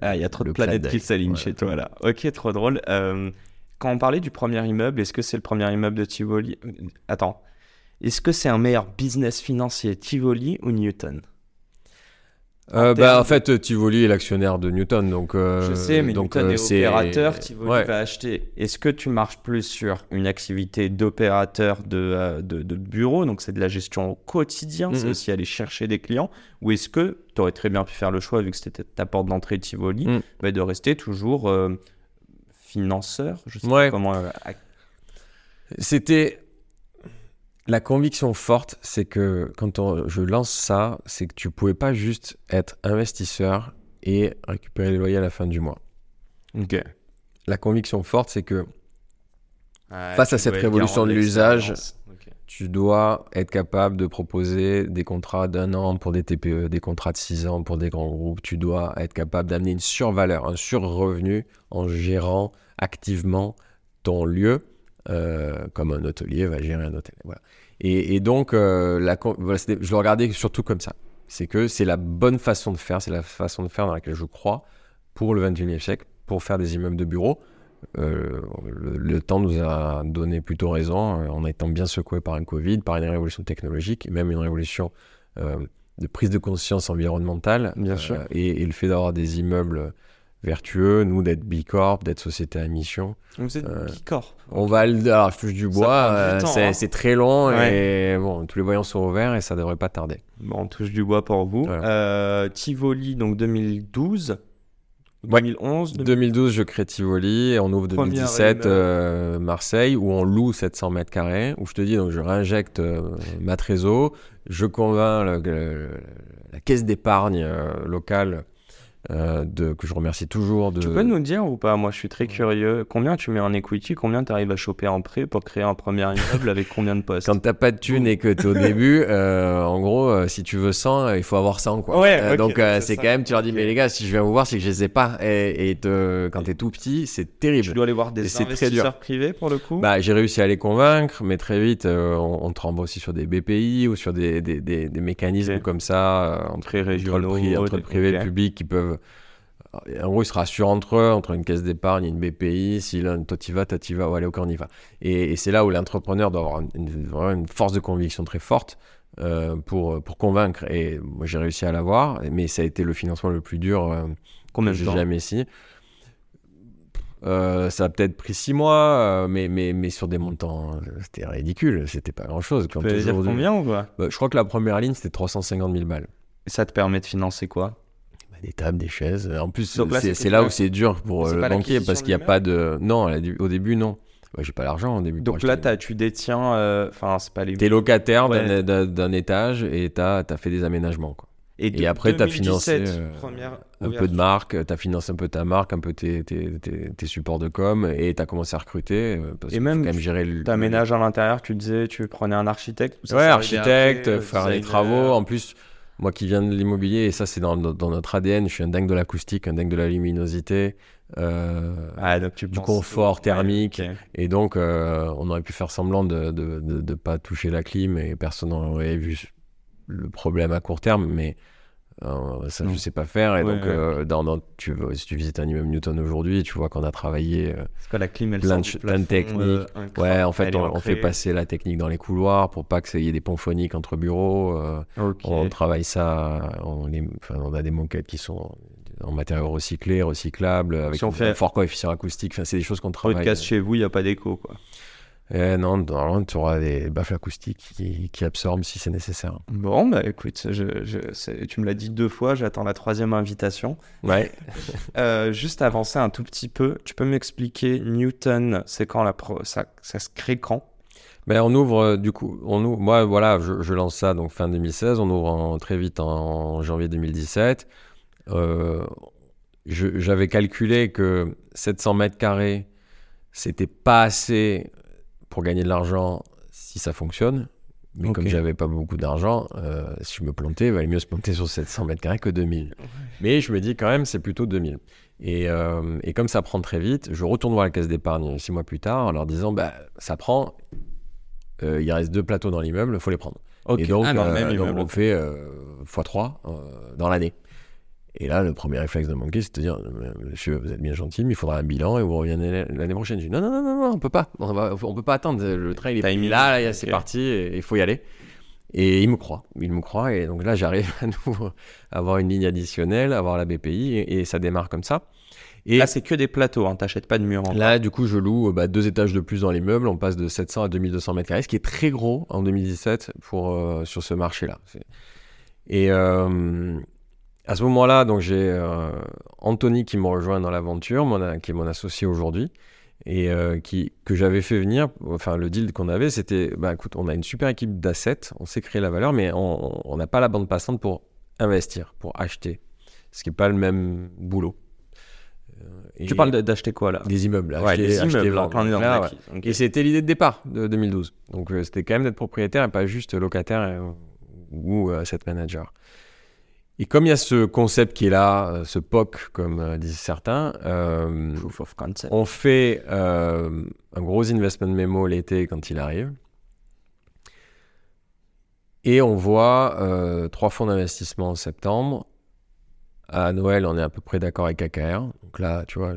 Ah, il y a trop de planètes qui s'alignent chez toi là. Ok, trop drôle. Euh, quand on parlait du premier immeuble, est-ce que c'est le premier immeuble de Tivoli? Attends. Est-ce que c'est un meilleur business financier Tivoli ou Newton? Euh, En bah, en fait, Tivoli est l'actionnaire de Newton, donc. euh, Je sais, mais donc, Newton euh, est opérateur, Tivoli Ouais. va acheter. Est-ce que tu marches plus sur une activité d'opérateur de, euh, de, de bureau, donc c'est de la gestion au quotidien, c'est aussi aller chercher des clients, ou est-ce que tu aurais très bien pu faire le choix, vu que c'était ta porte d'entrée Tivoli, Mhm. bah, de rester toujours euh, financeur? Je sais Ouais. pas comment. euh, C'était la conviction forte, c'est que quand on- je lance ça, c'est que tu pouvais pas juste être investisseur et récupérer les loyers à la fin du mois. Ok. La conviction forte, c'est que Face à cette révolution de l'usage, tu dois être capable de proposer des contrats d'un an pour des TPE, des contrats de six ans pour des grands groupes. Tu dois être capable d'amener une survaleur, un surrevenu en gérant activement ton lieu, euh, comme un hôtelier va gérer un hôtel. Voilà. Et, et donc, euh, la, voilà, je le regardais surtout comme ça. C'est que c'est la bonne façon de faire, c'est la façon de faire dans laquelle je crois pour le 21e siècle, pour faire des immeubles de bureaux. Euh, le, le temps nous a donné plutôt raison euh, en étant bien secoué par un Covid, par une révolution technologique, et même une révolution de prise de conscience environnementale. Bien sûr. et, et le fait d'avoir des immeubles vertueux, nous d'être Bicorp, d'être société à mission. Vous êtes Euh, Bicorp. On va le. Alors, je touche du bois, euh, c'est hein. c'est très long Ouais. et bon, tous les voyants sont au vert et ça devrait pas tarder. Bon, on touche du bois pour vous. Voilà. Euh, Tivoli, donc 2012. Ouais. 2011. 2012, je crée Tivoli et on ouvre Premier 2017 immeuble. euh, Marseille où on loue 700 mètres carrés. Où je te dis, donc je réinjecte euh, ma trésor, je convainc le- le- la caisse d'épargne euh, locale euh, de, que je remercie toujours de. Tu peux nous dire ou pas? Moi, je suis très curieux. Combien tu mets en equity? Combien tu arrives à choper en prêt pour créer un premier immeuble avec combien de postes? Quand t'as pas de thunes et que t'es au début, euh, en gros, euh, si tu veux 100, euh, il faut avoir 100, quoi. Ouais, donc, euh, c'est quand même, tu leur dis, mais les gars, si je viens vous voir, c'est que je les ai pas. Et, et te- quand t'es tout petit, c'est terrible. Tu dois aller voir des investisseurs privés pour le coup? Bah, j'ai réussi à les convaincre, mais très vite, euh, on, on te renvoie aussi sur des BPI ou sur des, des, des, des mécanismes comme ça, euh, entre, Très entre le, régionaux. pri- entre le privé et le public, qui peuvent. En gros, ils se rassurent entre eux, entre une caisse d'épargne et une BPI. Si l'un, toi t'y vas, toi t'y vas, ou allez, aucun on y va. Et, et c'est là où l'entrepreneur doit avoir une, une- vraiment une force de conviction très forte euh, pour, pour convaincre. Et moi, j'ai réussi à l'avoir, mais ça a été le financement le plus dur euh, Combien que j'ai jamais si. Euh, ça a peut-être pris six mois, euh, mais, mais, mais sur des montants, euh, c'était ridicule, c'était pas grand chose. Tu peux dire combien ou pas je crois que la première ligne c'était 350 000 balles. Et Ça te permet de financer quoi? Bah, des tables, des chaises. En plus, là, c'est là où c'est dur pour euh, le banquier parce qu'il n'y a pas de. Non, au début, non. Ouais, J'ai pas l'argent au début. Donc là, tu détiens. euh, Enfin, c'est pas les. T'es locataire d'un- Ouais. d'un étage et t'as as fait des aménagements. Quoi. Et, après, tu as financé un peu de marque, tu as financé un peu ta marque, un peu tes, tes, tes, supports de com, et tu as commencé à recruter. Parce et même, quand même gérer le. Tu aménages à l'intérieur, tu disais, tu prenais un architecte Ouais, architecte, faire les travaux. En plus, moi qui viens de l'immobilier, et ça c'est dans, dans, notre ADN, je suis un dingue de l'acoustique, un dingue de la luminosité, euh, ah, du confort thermique. Et donc, euh, on aurait pu faire semblant de ne pas toucher la clim et personne n'aurait vu le problème à court terme, mais euh, ça, je sais pas faire. Et donc, euh, dans, tu, si tu visites un immeuble Newton aujourd'hui, tu vois qu'on a travaillé euh, la clim, plein, de, plein de techniques. ouais, en fait, on, fait passer la technique dans les couloirs pour pas qu'il y ait des ponts phoniques entre bureaux. On travaille ça. On, on, a des moquettes qui sont en matériaux recyclés, recyclables, avec un fort coefficient acoustique. Enfin, c'est des choses qu'on travaille. Podcast chez vous, il n'y a pas d'écho, quoi. Eh non, normalement, tu auras des baffles acoustiques qui, qui absorbent si c'est nécessaire. Bon, bah écoute, je, je, tu me l'as dit deux fois, j'attends la troisième invitation. Ouais. euh, juste avancer un tout petit peu, tu peux m'expliquer Newton, c'est quand la pro, ça, ça se crée quand? Ben, on ouvre euh, du coup, on ouvre, moi voilà, je, je, lance ça donc fin 2016, on ouvre en, très vite en, janvier 2017. Euh, J'avais calculé que 700 mètres carrés, c'était pas assez pour gagner de l'argent si ça fonctionne. Mais comme j'avais pas beaucoup d'argent, euh, si je me plantais, il valait mieux se planter sur 700 mètres carrés que 2000. Mais je me dis quand même, c'est plutôt 2000. Et, euh, et, comme ça prend très vite, je retourne voir la caisse d'épargne six mois plus tard en leur disant bah, ça prend, euh, il reste deux plateaux dans l'immeuble, il faut les prendre. Et donc, ah, donc on fait x3 dans l'année. Et là, le premier réflexe de manquer, c'est de dire Monsieur, vous êtes bien gentil, mais il faudra un bilan et vous revenez l'année prochaine. Je dis Non, non, non, non, on peut pas. On, ne peut pas attendre. Le train, il est là, là c'est parti, il faut y aller. Et il me croit. Il me croit. Et donc là, j'arrive à nouveau avoir une ligne additionnelle, avoir la BPI, et, ça démarre comme ça. Et là, c'est que des plateaux, hein, t'achètes pas de mur. Là, du coup, je loue bah, deux étages de plus dans l'immeuble. On passe de 700 à 2200 mètres carrés, ce qui est très gros en 2017 pour, euh, sur ce marché-là. Et, euh, à ce moment-là, donc j'ai euh, Anthony qui me rejoint dans l'aventure, qui est mon associé aujourd'hui, et euh, qui, que j'avais fait venir. Enfin, le deal qu'on avait, c'était bah, écoute, on a une super équipe d'assets, on sait créer la valeur, mais on n'a pas la bande passante pour investir, pour acheter, ce qui n'est pas le même boulot. Et tu parles d'acheter quoi là? Des immeubles. Ouais, des immeubles. Et c'était l'idée de départ de 2012. Donc euh, c'était quand même d'être propriétaire et pas juste locataire ou asset manager. Et comme il y a ce concept qui est là, euh, ce POC, comme euh, disent certains, euh, on fait un gros investment memo l'été quand il arrive. Et on voit trois fonds d'investissement en septembre. À Noël, on est à peu près d'accord avec KKR. Donc là, tu vois,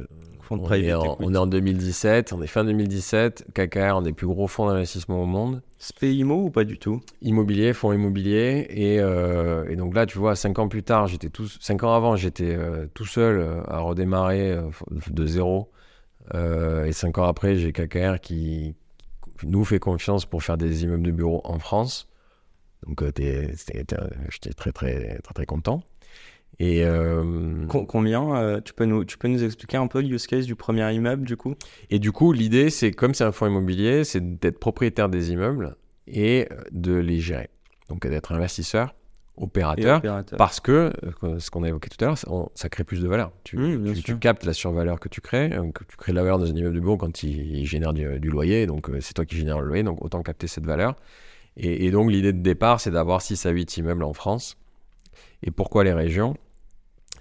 on, est en, on, est en, 2017, on est fin 2017. KKR, un des plus gros fonds d'investissement au monde. SPIMO ou pas du tout? Immobilier, fonds immobilier. Et, euh, et, donc là, tu vois, cinq ans plus tard, j'étais tout, cinq ans avant, j'étais euh, tout seul euh, à redémarrer de zéro. et cinq ans après, j'ai KKR qui, nous fait confiance pour faire des immeubles de bureaux en France. Donc j'étais très, très, très, très content. Et euh, combien euh, tu, peux nous, tu peux nous expliquer un peu le use case du premier immeuble du coup? Et du coup, l'idée, c'est comme c'est un fonds immobilier, c'est d'être propriétaire des immeubles et de les gérer. Donc d'être investisseur, opérateur, parce que, euh, ce qu'on a évoqué tout à l'heure, ça, crée plus de valeur. Tu, tu, captes la survaleur que tu crées, que tu crées de la valeur dans un immeuble de bureau quand il, génère du, loyer, donc c'est toi qui génères le loyer, donc autant capter cette valeur. Et, et donc l'idée de départ, c'est d'avoir 6 à 8 immeubles en France. Et pourquoi les régions?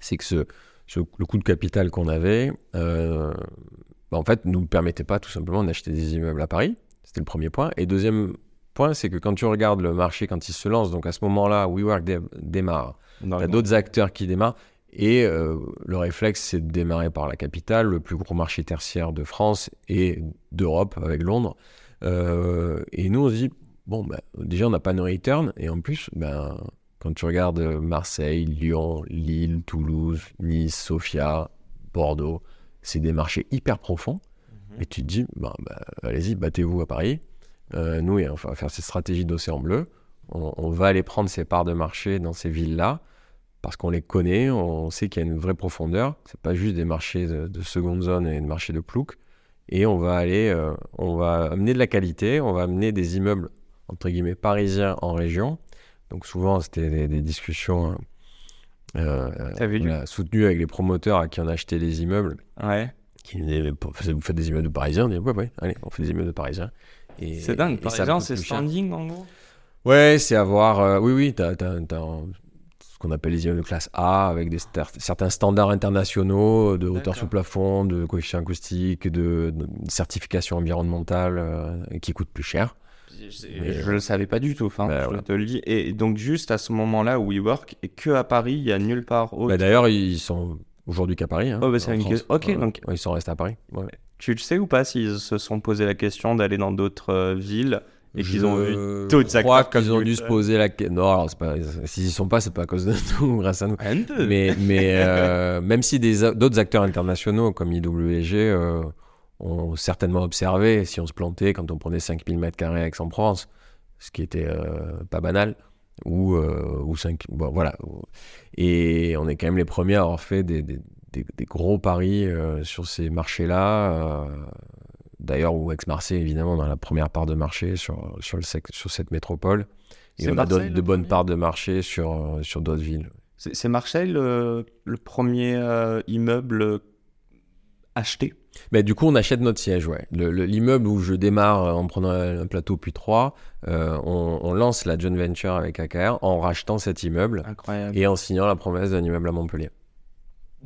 C'est que ce, le coût de capital qu'on avait, euh, bah, en fait, ne nous permettait pas tout simplement d'acheter des immeubles à Paris. C'était le premier point. Et deuxième point, c'est que quand tu regardes le marché, quand il se lance, donc à ce moment-là, WeWork démarre, il y a d'autres acteurs qui démarrent. Et euh, le réflexe, c'est de démarrer par la capitale, le plus gros marché tertiaire de France et d'Europe avec Londres. Euh, et nous, on se dit, bon, bah, déjà, on n'a pas de return. Et en plus, ben, quand tu regardes euh, Marseille, Lyon, Lille, Toulouse, Nice, Sofia, Bordeaux, c'est des marchés hyper profonds. Mhm. Et tu te dis, bah, bah, allez-y, battez-vous à Paris. Euh, nous, on va faire cette stratégie d'océan bleu. On, va aller prendre ces parts de marché dans ces villes-là parce qu'on les connaît, on sait qu'il y a une vraie profondeur. C'est pas juste des marchés de, seconde zone et des marchés de plouc. Et on va aller, euh, on va amener de la qualité, on va amener des immeubles entre guillemets parisiens en région donc souvent, c'était des, discussions euh, T'as vu voilà, soutenu avec les promoteurs à qui on a acheté les immeubles. Ouais. Qui vous faites des immeubles de Parisiens On dit, ouais, ouais, allez, on fait des immeubles de Parisiens. C'est dingue. et Par ça exemple, coûte c'est cher. standing en gros. Ouais, c'est avoir. euh, oui, oui, t'as, ce qu'on appelle les immeubles de classe A avec des certains standards internationaux de hauteur sous plafond, de coefficient acoustique, de, de certification environnementale euh, qui coûtent plus cher. Je le savais pas du tout. Enfin, Bah, je te le dis. Et donc juste à ce moment-là, WeWork est que à Paris, il y a nulle part autre. Bah, d'ailleurs, ils sont aujourd'hui qu'à Paris. hein, Oh, bah, c'est une ok, Ouais, donc- ouais, ils sont restés à Paris. ouais. Tu le sais ou pas s'ils se sont posé la question d'aller dans d'autres euh, villes et qu'ils ont vu Je d'autres crois acteurs qu'ils ont dû se poser la question. Non, alors, c'est pas... s'ils y sont pas, c'est pas à cause de nous, grâce à nous. Mais mais euh, même si d'autres acteurs internationaux comme IWG euh, ont certainement observé si on se plantait quand on prenait 5000 mètres carrés à Aix-en-Provence, ce qui était euh, pas banal, ou, euh, ou 5, bon, voilà. Et on est quand même les premiers à avoir fait des, des- des- des gros paris euh, sur ces marchés-là. euh, D'ailleurs, où Aix-Marseille, évidemment, dans la première part de marché sur, sur, le sec- sur cette métropole. Et on a Marseille, de le bonnes parts de marché sur, sur d'autres villes. C'est c'est Marseille le, le premier euh, immeuble acheté. Mais du coup, on achète notre siège, ouais. Le- le- L'immeuble où je démarre euh, en prenant un, un plateau puis trois, euh, on, on lance la joint venture avec AKR en rachetant cet immeuble Incroyable. et en signant la promesse d'un immeuble à Montpellier.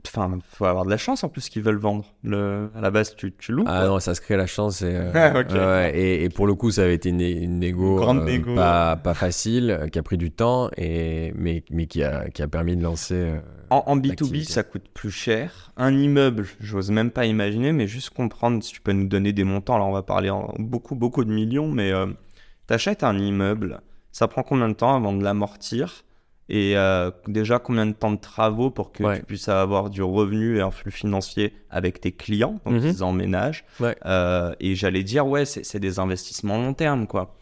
Enfin, faut avoir de la chance en plus qu'ils veulent vendre. Le... À la base, tu, tu loues. Ah quoi. non, ça se crée la chance. Et, euh, Ah, ouais, et, et pour le coup, ça avait été une, une négo, Une euh, négo. Pas, pas facile, euh, qui a pris du temps, et, mais, mais qui, a, qui a permis de lancer. euh, En, en B2B, l'activité. ça coûte plus cher. Un immeuble, j'ose même pas imaginer, mais juste comprendre si tu peux nous donner des montants. Alors, on va parler en beaucoup, beaucoup de millions, mais t'achètes un immeuble, ça prend combien de temps avant de l'amortir? Et euh, déjà, combien de temps de travaux pour que Ouais. tu puisses avoir du revenu et un flux financier avec tes clients, donc Mhm. ils emménagent. Ouais. Euh, et j'allais dire, ouais, c'est des investissements long terme, quoi.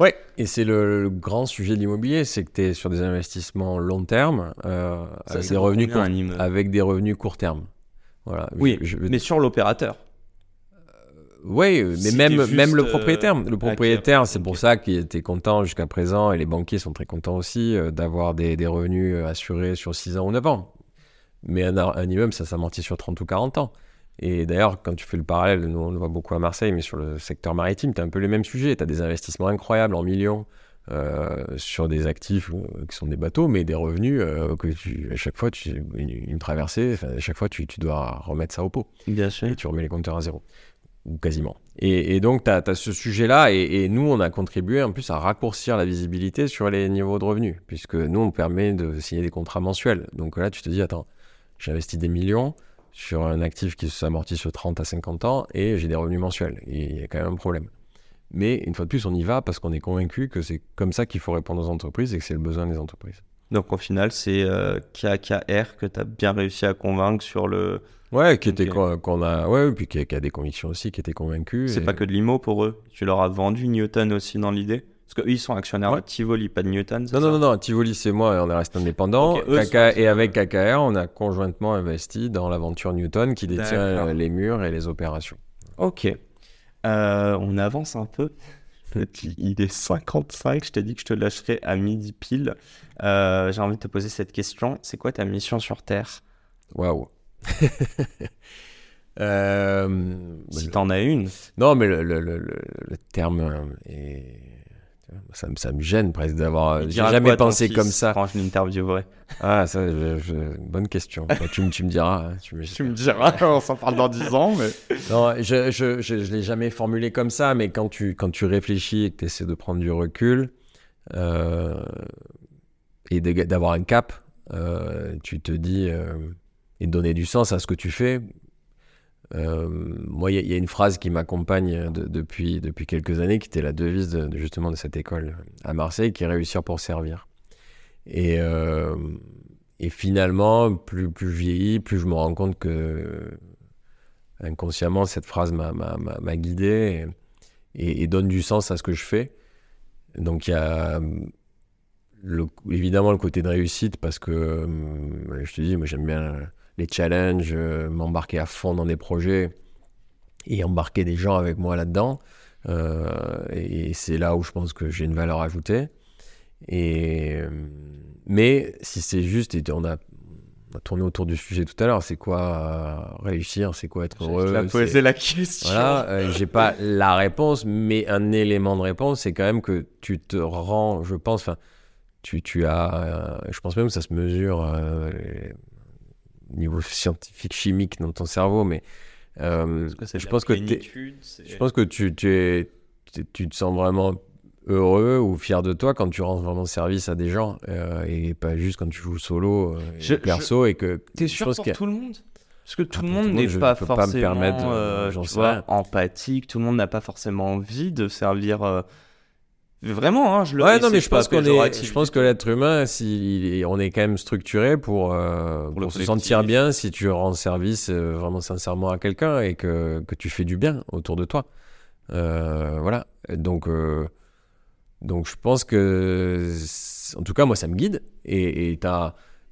Ouais, et c'est le, le grand sujet de l'immobilier, c'est que tu es sur des investissements long terme, euh, Ça, avec, des revenus court- avec des revenus court terme. Voilà. Oui, Je- je- mais sur l'opérateur. Ouais, mais Si même, t'es juste, même le euh, propriétaire. Le propriétaire, c'est pour ça qu'il était content jusqu'à présent, et les banquiers sont très contents aussi, euh, d'avoir des, des revenus euh, assurés sur 6 ans ou 9 ans. Mais un, un immeuble, ça s'amortit sur 30 ou 40 ans. Et d'ailleurs, quand tu fais le parallèle, nous on le voit beaucoup à Marseille, mais sur le secteur maritime, tu as un peu les mêmes sujets. Tu as des investissements incroyables en millions euh, sur des actifs euh, qui sont des bateaux, mais des revenus euh, que tu, à chaque fois, tu, une, une traversée, à chaque fois, tu, tu dois remettre ça au pot Bien sûr. et tu remets les compteurs à zéro. Ou quasiment. Et, donc, tu as, ce sujet-là, et, nous, on a contribué en plus à raccourcir la visibilité sur les niveaux de revenus, puisque nous, on permet de signer des contrats mensuels. Donc là, tu te dis, attends, j'ai investi des millions sur un actif qui s'amortit sur 30 à 50 ans, et j'ai des revenus mensuels. Il y a quand même un problème. Mais une fois de plus, on y va parce qu'on est convaincu que c'est comme ça qu'il faut répondre aux entreprises et que c'est le besoin des entreprises. Donc au final, c'est euh, KKR que tu as bien réussi à convaincre sur le. Ouais, qui était qu'on a, ouais, puis qui a, qui a des convictions aussi, qui était convaincu. C'est et- pas que de l'IMO pour eux. Tu leur as vendu Newton aussi dans l'idée Parce qu'eux, ils sont actionnaires Ouais. de Tivoli, pas de Newton. Non, non, ça non, non, Tivoli, c'est moi, et on est resté indépendant. Ok, eux sont KK- et avec KKR, on a conjointement investi dans l'aventure Newton qui détient euh, les murs et les opérations. Ok. Euh, on avance un peu. Il est 55, je t'ai dit que je te lâcherai à midi pile. Euh, J'ai envie de te poser cette question. C'est quoi ta mission sur Terre? Waouh. Euh, Si t'en as une. Non, mais le, le- le- le- le terme est. Ça, me- ça me gêne presque d'avoir. J'ai jamais quoi pensé fils comme ça. Quand je l'interviewerai? Ah, ça, je- je- bonne question. Bah, tu, me- tu me diras. hein, tu me- Tu me diras, on s'en parle dans 10 ans, mais. Non, je je, je, je l'ai jamais formulé comme ça, mais quand tu, quand tu réfléchis et que tu essaies de prendre du recul euh, et de- d'avoir un cap, euh, tu te dis, euh, et donner du sens à ce que tu fais. Euh, moi, il y, a- une phrase qui m'accompagne de- depuis, depuis quelques années, qui était la devise de, justement de cette école à Marseille, qui est réussir pour servir. Et, euh, finalement, plus, plus je vieillis, plus je me rends compte que inconsciemment, cette phrase m'a- guidé et, donne du sens à ce que je fais. Donc il y a évidemment le côté de réussite parce que, je te dis, moi j'aime bien les challenges, euh, m'embarquer à fond dans des projets et embarquer des gens avec moi là-dedans. Euh, et c'est là où je pense que j'ai une valeur ajoutée. Et, hum, mais si c'est juste, et on a, on a tourné autour du sujet tout à l'heure. C'est quoi euh, réussir C'est quoi être heureux c'est- poser la question. Voilà, euh, j'ai pas la réponse, mais un élément de réponse, c'est quand même que tu te rends, je pense, enfin, tu, tu as, euh, je pense même que ça se mesure euh, niveau scientifique, chimique dans ton cerveau, mais euh, je pense que je pense que tu, tu, es, tu, te sens vraiment heureux ou fier de toi quand tu rends vraiment service à des gens euh, et pas juste quand tu joues solo euh, Je- perso et que T'es sûr pour a- tout le monde? Parce que tout Ah, le monde n'est pas peux pas me forcément permettre, euh, tu vois, empathique, tout le monde n'a pas forcément envie de servir. Vraiment, hein, je le Ouais, non, mais je pense qu'on est, je pense que l'être humain, si, on est quand même structuré pour, euh, Pour le pour se sentir bien si tu rends service euh, vraiment sincèrement à quelqu'un et que, que tu fais du bien autour de toi. Euh, voilà. Donc, donc je pense que, en tout cas, moi, ça me guide et, et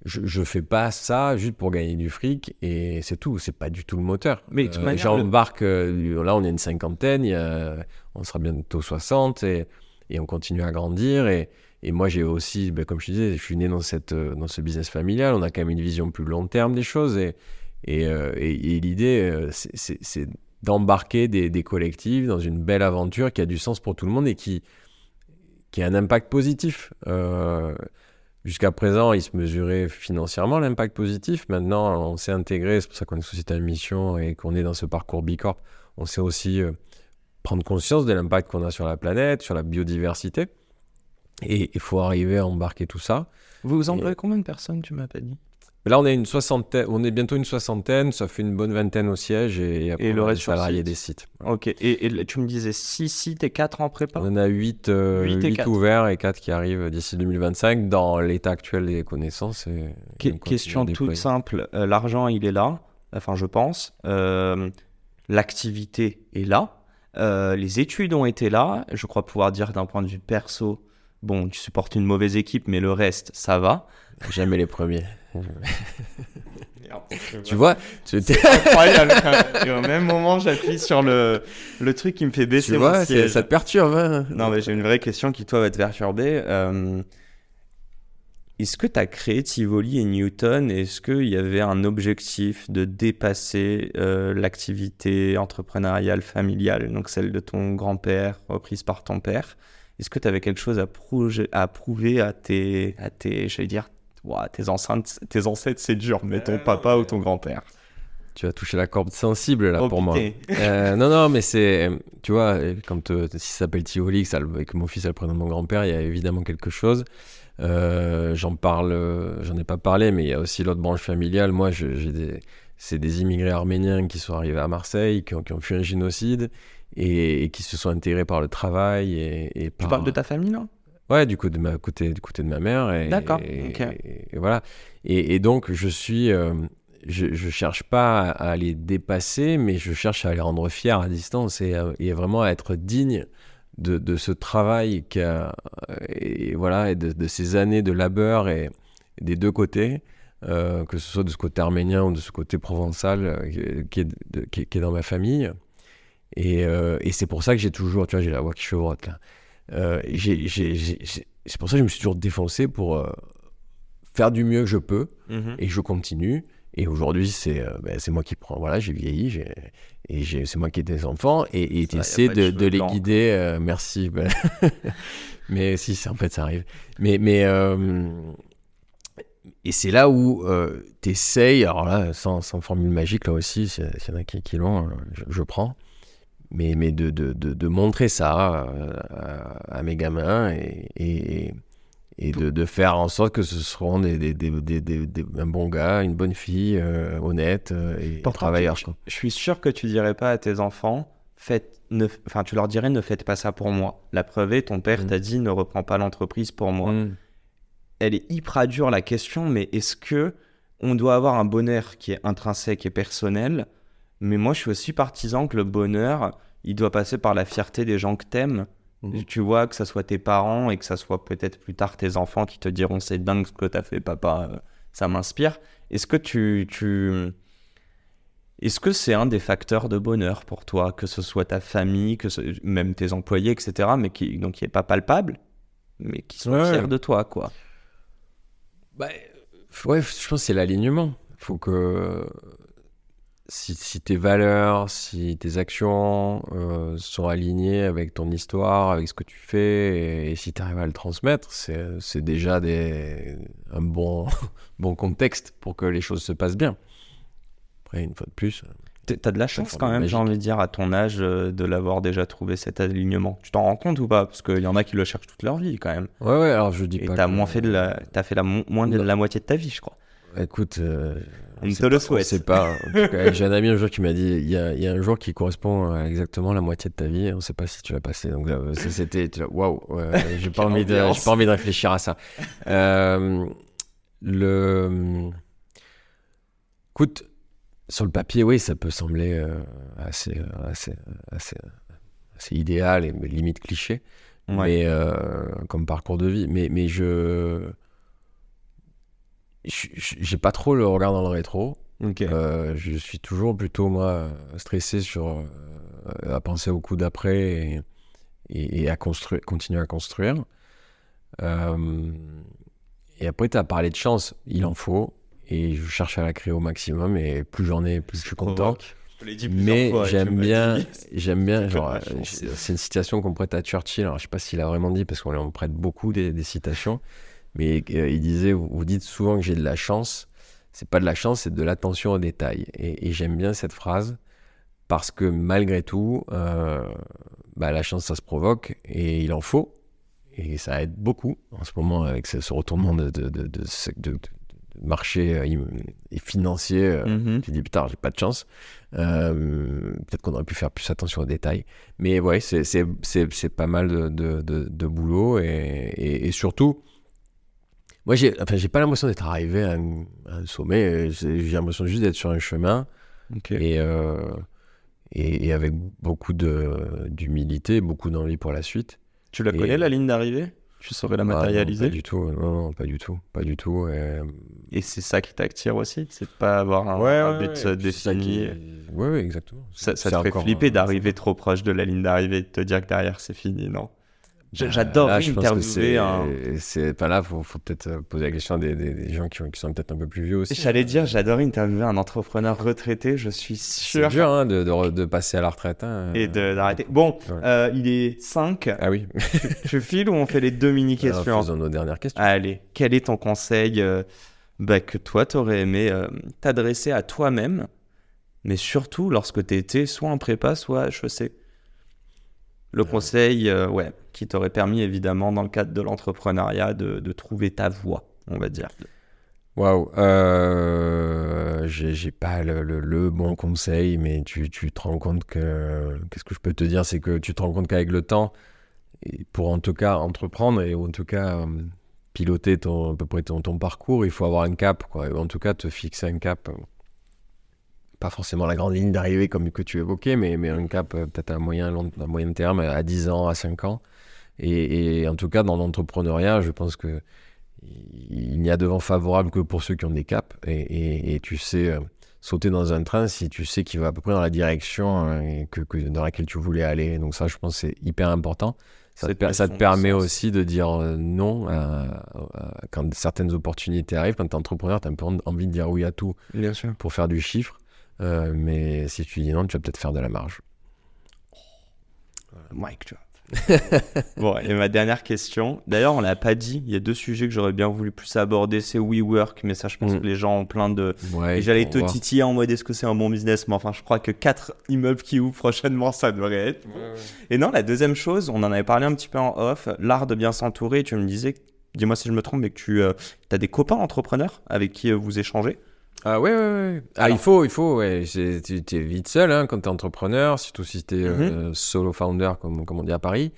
je, je fais pas ça juste pour gagner du fric et c'est tout. C'est pas du tout le moteur. Mais J'embarque, euh, là, on est une cinquantaine, il y a- on sera bientôt 60 et, et on continue à grandir. Et, moi, j'ai aussi, ben, comme je disais, je suis né dans, cette, euh, dans ce business familial. On a quand même une vision plus long terme des choses. Et, euh, l'idée, euh, c'est- d'embarquer des, des collectifs dans une belle aventure qui a du sens pour tout le monde et qui, qui a un impact positif. Jusqu'à présent, il se mesurait financièrement l'impact positif. Maintenant, on s'est intégré, c'est pour ça qu'on est société à mission et qu'on est dans ce parcours Bicorp. On sait aussi prendre conscience de l'impact qu'on a sur la planète, sur la biodiversité. Et il faut arriver à embarquer tout ça. Vous vous employez combien de personnes, tu m'as pas dit? Là, on est une soixantaine, on est bientôt une soixantaine, ça fait une bonne vingtaine au siège et, après, Et le reste salariés site. des sites. Ok, et, et tu me disais 6 sites et 4 en prépa? On en a 8, Huit et quatre. ouverts et 4 qui arrivent d'ici 2025 dans l'état actuel des connaissances. Et, et question toute simple, euh, l'argent il est là, enfin je pense, Euh, l'activité est là, Euh, les études ont été là, je crois pouvoir dire d'un point de vue perso, bon tu supportes une mauvaise équipe mais le reste ça va. Jamais les premiers. Tu vois, tu, incroyable. Et au même moment j'appuie sur le, le truc qui me fait baisser tu vois c'est- siège. ça te perturbe. hein Non, mais j'ai une vraie question qui, toi, va te perturber. Euh, Est-ce que tu as créé Tivoli et Newton? Est-ce qu'il y avait un objectif de dépasser euh, l'activité entrepreneuriale familiale, donc celle de ton grand-père, reprise par ton père? Est-ce que tu avais quelque chose à, prouver à tes, à tes j'allais dire, tes, enceintes, tes ancêtres, c'est dur, mais ton papa ou ton grand-père? Tu as touché la corde sensible là Oh, pour moi. Euh, non, non, mais c'est. Tu vois, quand euh, si ça s'appelle Tivoli, que, ça que mon fils a le prénom de mon grand-père, il y a évidemment quelque chose. Euh, J'en parle, euh, j'en ai pas parlé, mais il y a aussi l'autre branche familiale. Moi, je- j'ai des. C'est des immigrés arméniens qui sont arrivés à Marseille, qui ont, qui ont fui un génocide et, et qui se sont intégrés par le travail et, et Tu par. parles de ta famille, là Ouais, du coup de ma côté, du côté de ma mère. Et, D'accord, et- ok. et- voilà. Et, donc je suis, euh, je, je cherche pas à, à les dépasser, mais je cherche à les rendre fiers à distance et, à- et vraiment à être digne de, de ce travail et voilà et de, de ces années de labeur et, et des deux côtés. euh, que ce soit de ce côté arménien ou de ce côté provençal euh, qui, est, de- qui est- qui est dans ma famille. Et, euh, et c'est pour ça que j'ai toujours, tu vois, j'ai la voix qui chevrotte là. C'est pour ça que je me suis toujours défoncé pour faire du mieux que je peux et je continue. Et aujourd'hui, c'est euh, ben, c'est moi qui prends. Voilà, j'ai vieilli j'ai- et c'est moi qui ai des enfants et et pas de les guider. euh, merci. ben. mais si, en fait, ça arrive. Mais, mais euh, et c'est là où euh, t'essayes. Alors là, sans, sans formule magique, là aussi, s'il y, en a qui, qui l'ont, je, je prends mais, mais de, de, de, montrer ça à, à mes gamins et, et, et de, de faire en sorte que ce seront des, des, des, des, un bon gars, une bonne fille, euh, honnête euh, et Pourtant, travailleur. tu- je suis sûr que tu dirais pas à tes enfants, faites, ne, enfin, tu leur dirais ne faites pas ça pour moi. La preuve est, ton père Mm. t'a dit ne reprends pas l'entreprise pour moi. Mm. Elle est hyper dure la question, mais est-ce que on doit avoir un bonheur qui est intrinsèque et personnel? Mais moi, je suis aussi partisan que le bonheur, il doit passer par la fierté des gens que t'aimes. Mhm. Tu vois, que ça soit tes parents et que ça soit peut-être plus tard tes enfants qui te diront c'est dingue ce que t'as fait, papa, euh, ça m'inspire. Est-ce que tu, tu... Est-ce que c'est un des facteurs de bonheur pour toi, que ce soit ta famille, que ce- même tes employés, etc., mais qui donc qui est pas palpable, mais qui sont Ouais. fiers de toi, quoi? Bah, Ouais, je pense que c'est l'alignement. faut que si, si, tes valeurs, si tes actions euh, sont alignées avec ton histoire, avec ce que tu fais, et, si tu arrives à le transmettre, c'est déjà des, un bon, bon contexte pour que les choses se passent bien. Après, une fois de plus. T'as de la chance quand même, j'ai envie de dire, à ton âge, euh, de l'avoir déjà trouvé cet alignement. Tu t'en rends compte ou pas? Parce qu'il y en a qui le cherchent toute leur vie quand même. Ouais, ouais, alors je dis et pas. T'as moins fait de la, as fait la, moins de la moitié de ta vie, je crois. Écoute, euh, on te le souhaite. C'est pas. J'ai un ami un jour qui m'a dit il y, a, il y, a, un jour qui correspond à exactement la moitié de ta vie. On ne sait pas si tu l'as passé. Donc c'était waouh. j'ai pas envie de. J'ai pas envie de réfléchir à ça. Euh, le. Écoute, sur le papier, oui, ça peut sembler euh, assez, assez, assez, assez, idéal et limite cliché, mais euh, comme parcours de vie. Mais, mais je j'ai pas trop le regard dans le rétro. Euh, je suis toujours plutôt, moi, stressé sur, euh, à penser au coup d'après et, et, à construire, continuer à construire. Euh, et après, tu as parlé de chance. Il en faut. Et je cherche à la créer au maximum. Et plus j'en ai, plus je suis content. Mais j'aime bien, j'aime bien, genre, c'est une citation qu'on prête à Churchill. Alors, je sais pas s'il a vraiment dit parce qu'on prête beaucoup des, des citations. Mais euh, il disait, vous, dites souvent que j'ai de la chance. C'est pas de la chance, c'est de l'attention aux détails. Et, j'aime bien cette phrase parce que malgré tout, euh, bah, la chance, ça se provoque et il en faut. Et ça aide beaucoup en ce moment avec ce, retournement de, de, de, de marché euh, et financier. Mm-hmm. Tu dis, putain, j'ai pas de chance. Peut-être qu'on aurait pu faire plus attention aux détails. Mais ouais, c'est pas mal de, boulot. et, et surtout, moi, j'ai enfin, pas l'impression d'être arrivé à un, sommet. J'ai l'impression juste d'être sur un chemin. Euh, et, et, avec beaucoup d'humilité, beaucoup d'envie pour la suite. Tu la connais, la ligne d'arrivée? Tu saurais la matérialiser? Pas du tout, non, pas du tout, pas du tout. Et, c'est ça qui t'attire aussi? C'est de pas avoir un, but défini? Oui, ouais, exactement. Ça, ça te fait flipper d'arriver trop proche de la ligne d'arrivée et de te dire que derrière c'est fini, non? J'adore interviewer un. C'est pas là, faut, faut peut-être euh, poser la question à des, des, gens qui, qui sont peut-être un peu plus vieux aussi. J'allais dire, j'adore interviewer un entrepreneur retraité, je suis sûr. C'est dur hein, de, de, de, passer à la retraite. Hein. Et d'arrêter. Bon, euh, il est 5. Ah oui. tu files ou on fait les deux mini-questions Faisons nos dernières questions. Allez, quel est ton conseil euh, bah, que toi, t'aurais aimé t'adresser à toi-même, mais surtout lorsque tu étais soit en prépa, soit HEC le conseil, ouais, qui t'aurait permis évidemment dans le cadre de l'entrepreneuriat de, de, trouver ta voie, on va dire. Waouh, euh, j'ai pas le, le, bon conseil, mais tu, tu te rends compte que, qu'est-ce que je peux te dire, c'est que tu te rends compte qu'avec le temps, pour en tout cas entreprendre et en tout cas euh, piloter ton, à peu près ton, ton, parcours, il faut avoir un cap, quoi. en tout cas te fixer un cap. Pas forcément la grande ligne d'arrivée comme que tu évoquais, mais, mais un cap euh, peut-être à à moyen terme, à 10 ans, à 5 ans. Et, en tout cas, dans l'entrepreneuriat, je pense que il n'y a de vent favorable que pour ceux qui ont des caps. Et, tu sais euh, sauter dans un train si tu sais qu'il va à peu près dans la direction hein, que, dans laquelle tu voulais aller. Donc ça, je pense c'est hyper important. Ça, te, ça te, permet aussi de dire euh, non quand certaines opportunités arrivent. Quand tu es entrepreneur, tu as un peu envie de dire oui à tout Bien sûr. pour faire du chiffre. Euh, mais si tu dis non, tu vas peut-être faire de la marge. Mike, tu vois. Bon, et ma dernière question. D'ailleurs, on l'a pas dit. Il y a deux sujets que j'aurais bien voulu plus aborder. C'est WeWork, mais ça, je pense mm. que les gens ont plein de. Ouais, j'allais te titiller en mode est-ce que c'est un bon business? Mais enfin, je crois que quatre immeubles qui ouvrent prochainement, ça devrait être. Et non, la deuxième chose, on en avait parlé un petit peu en off, l'art de bien s'entourer. Tu me disais, dis-moi si je me trompe, mais que tu euh, as des copains entrepreneurs avec qui euh, vous échangez? Ah ouais, ouais, ouais. Ah, il faut, il faut, ouais. Tu es vite seul hein, quand tu es entrepreneur, surtout si tu es mhm. euh, solo founder, comme, comme on dit à Paris.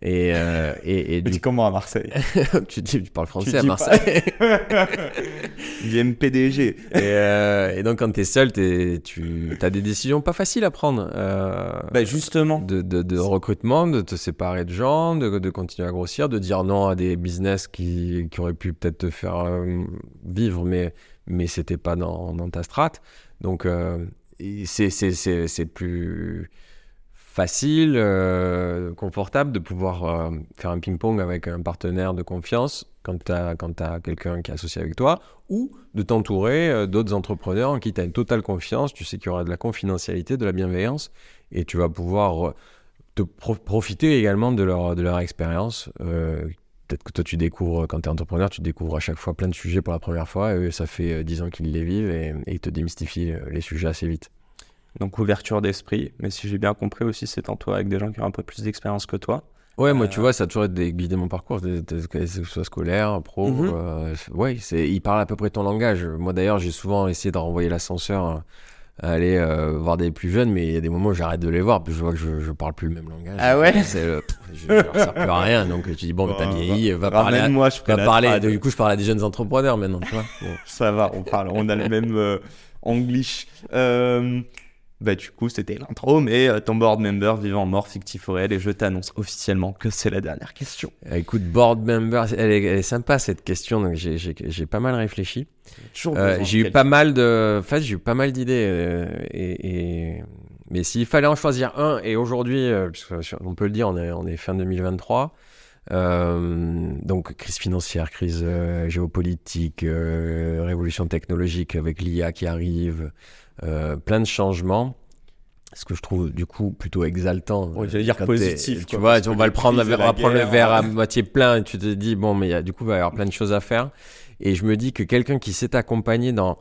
Et, euh, et, et du... comment à Marseille? Tu, dis, tu parles français à Marseille J'aime PDG. Et, euh, et, donc, quand tu es seul, tu as des décisions pas faciles à prendre. Euh, bah justement. De, de, de, recrutement, de te séparer de gens, de, de, continuer à grossir, de dire non à des business qui, qui auraient pu peut-être te faire euh, vivre, mais mais c'était pas dans, dans, ta strate. Donc, euh, c'est plus facile, euh, confortable de pouvoir euh, faire un ping-pong avec un partenaire de confiance quand tu as, as quelqu'un qui est associé avec toi, ou de t'entourer euh, d'autres entrepreneurs en qui tu as une totale confiance, tu sais qu'il y aura de la confidentialité, de la bienveillance, et tu vas pouvoir te pro- profiter également de leur, de leur expérience. Peut-être que toi, tu découvres, quand tu es entrepreneur, tu découvres à chaque fois plein de sujets pour la première fois, et eux, ça fait euh, 10 ans qu'ils les vivent, et, et ils te démystifient euh, les sujets assez vite. Donc ouverture d'esprit, mais si j'ai bien compris aussi, c'est en toi avec des gens qui ont un peu plus d'expérience que toi. Ouais, moi, Euh, tu vois, ça a toujours été guidé mon parcours, que ce soit scolaire, pro. Euh, ouais, c'est, il parle à peu près ton langage. Moi, d'ailleurs, j'ai souvent essayé de renvoyer l'ascenseur euh, à aller euh, voir des plus jeunes, mais il y a des moments où j'arrête de les voir, puis je vois que je, je parle plus le même langage. Ah ouais C'est le- je, je leur sers plus à rien, donc tu dis, bon, mais t'as Bon, vieilli, va parler à- Ramène-moi, je ferai va parler, trad. du coup, je parle à des jeunes entrepreneurs maintenant, tu vois. Bon. Ça va, on parle, on a le même euh, anglish. Euh, bah du coup, c'était l'intro, mais euh, ton board member vivant, mort, fictif ou réel, et je t'annonce officiellement que c'est la dernière question. Euh, Écoute, board member, elle est, elle est sympa cette question, donc j'ai, j'ai, j'ai pas mal réfléchi. Euh, j'ai eu pas mal de, en fait, j'ai eu pas mal d'idées euh, et, et- mais s'il fallait en choisir un et aujourd'hui, euh, on peut le dire, on est, on est fin 2023, euh, donc crise financière, crise euh, géopolitique, euh, révolution technologique avec l'IA qui arrive, euh, plein de changements. Ce que je trouve du coup plutôt exaltant. Ouais, j'allais dire positif, Tu quoi, vois, on va le prendre, on va prendre le verre à euh, moitié plein et tu te dis bon, mais il y a, du coup, il va y avoir plein de choses à faire. Et je me dis que quelqu'un qui s'est accompagné dans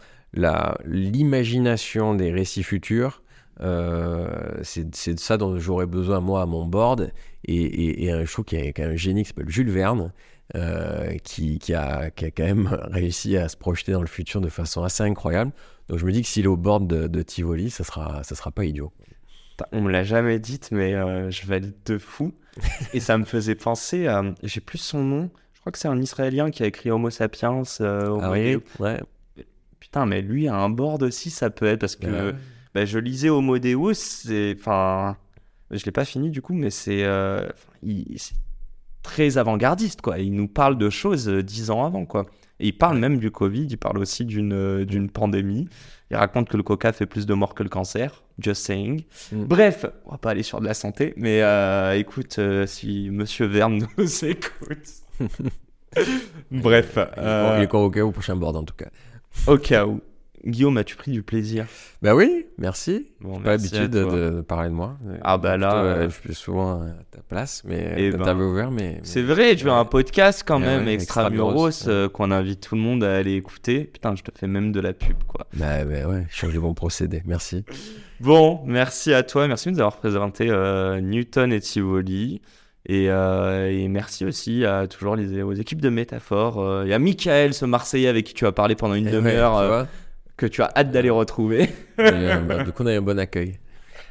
l'imagination des récits futurs, euh, c'est de ça dont j'aurais besoin moi à mon board. Et, et, et un- je trouve qu'il y a un génie qui s'appelle Jules Verne. euh, qui, qui, a, qui a quand même réussi à se projeter dans le futur de façon assez incroyable. Donc je me dis que s'il est au board de, de Tivoli, ça sera, ça sera pas idiot. On me l'a jamais dite, mais euh, je valide de fou. Et ça me faisait penser à. J'ai plus son nom. Je crois que c'est un Israélien qui a écrit Homo sapiens. euh, Homo Ah oui, ouais. Putain, mais lui a un board aussi, ça peut être parce que Ouais. bah, je lisais Homo Deus. c'est- Enfin, je l'ai pas fini du coup, mais c'est euh, c'est très avant-gardiste quoi. Il nous parle de choses euh, dix ans avant quoi. Et il parle même du Covid. Il parle aussi d'une euh, d'une pandémie. Il raconte que le coca fait plus de morts que le cancer. Just saying. Mm. Bref, on va pas aller sur de la santé, mais euh, écoute, euh, si Monsieur Verne nous écoute. Bref, euh, Il est convoqué au prochain board en tout cas. au cas où. Guillaume, as-tu pris du plaisir? Bah oui, merci. Bon, J'ai pas l'habitude de, parler de moi. Ah bah là, Plutôt, euh, je suis souvent à ta place, mais Eh euh, ben, t'avais ouvert, mais... mais- C'est vrai, tu as un podcast quand Ouais, même, ouais, Extramuros, Extramuros, euh, qu'on invite tout le monde à aller écouter. Putain, je te fais même de la pub, quoi. Bah, bah ouais, je de bon procédé, merci. Bon, merci à toi, merci de nous avoir présenté euh, Newton et Tivoli. Et, euh, et merci aussi à toujours les, aux équipes de Métaphore. Euh, et à Michael, ce Marseillais avec qui tu as parlé pendant une Et demi-heure, ouais, euh, que tu as hâte d'aller retrouver. et, euh, bah, du coup, on a eu un bon accueil.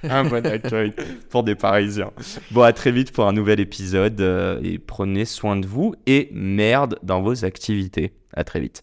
un bon accueil pour des Parisiens. Bon, à très vite pour un nouvel épisode. euh, et prenez soin de vous et merde dans vos activités. À très vite.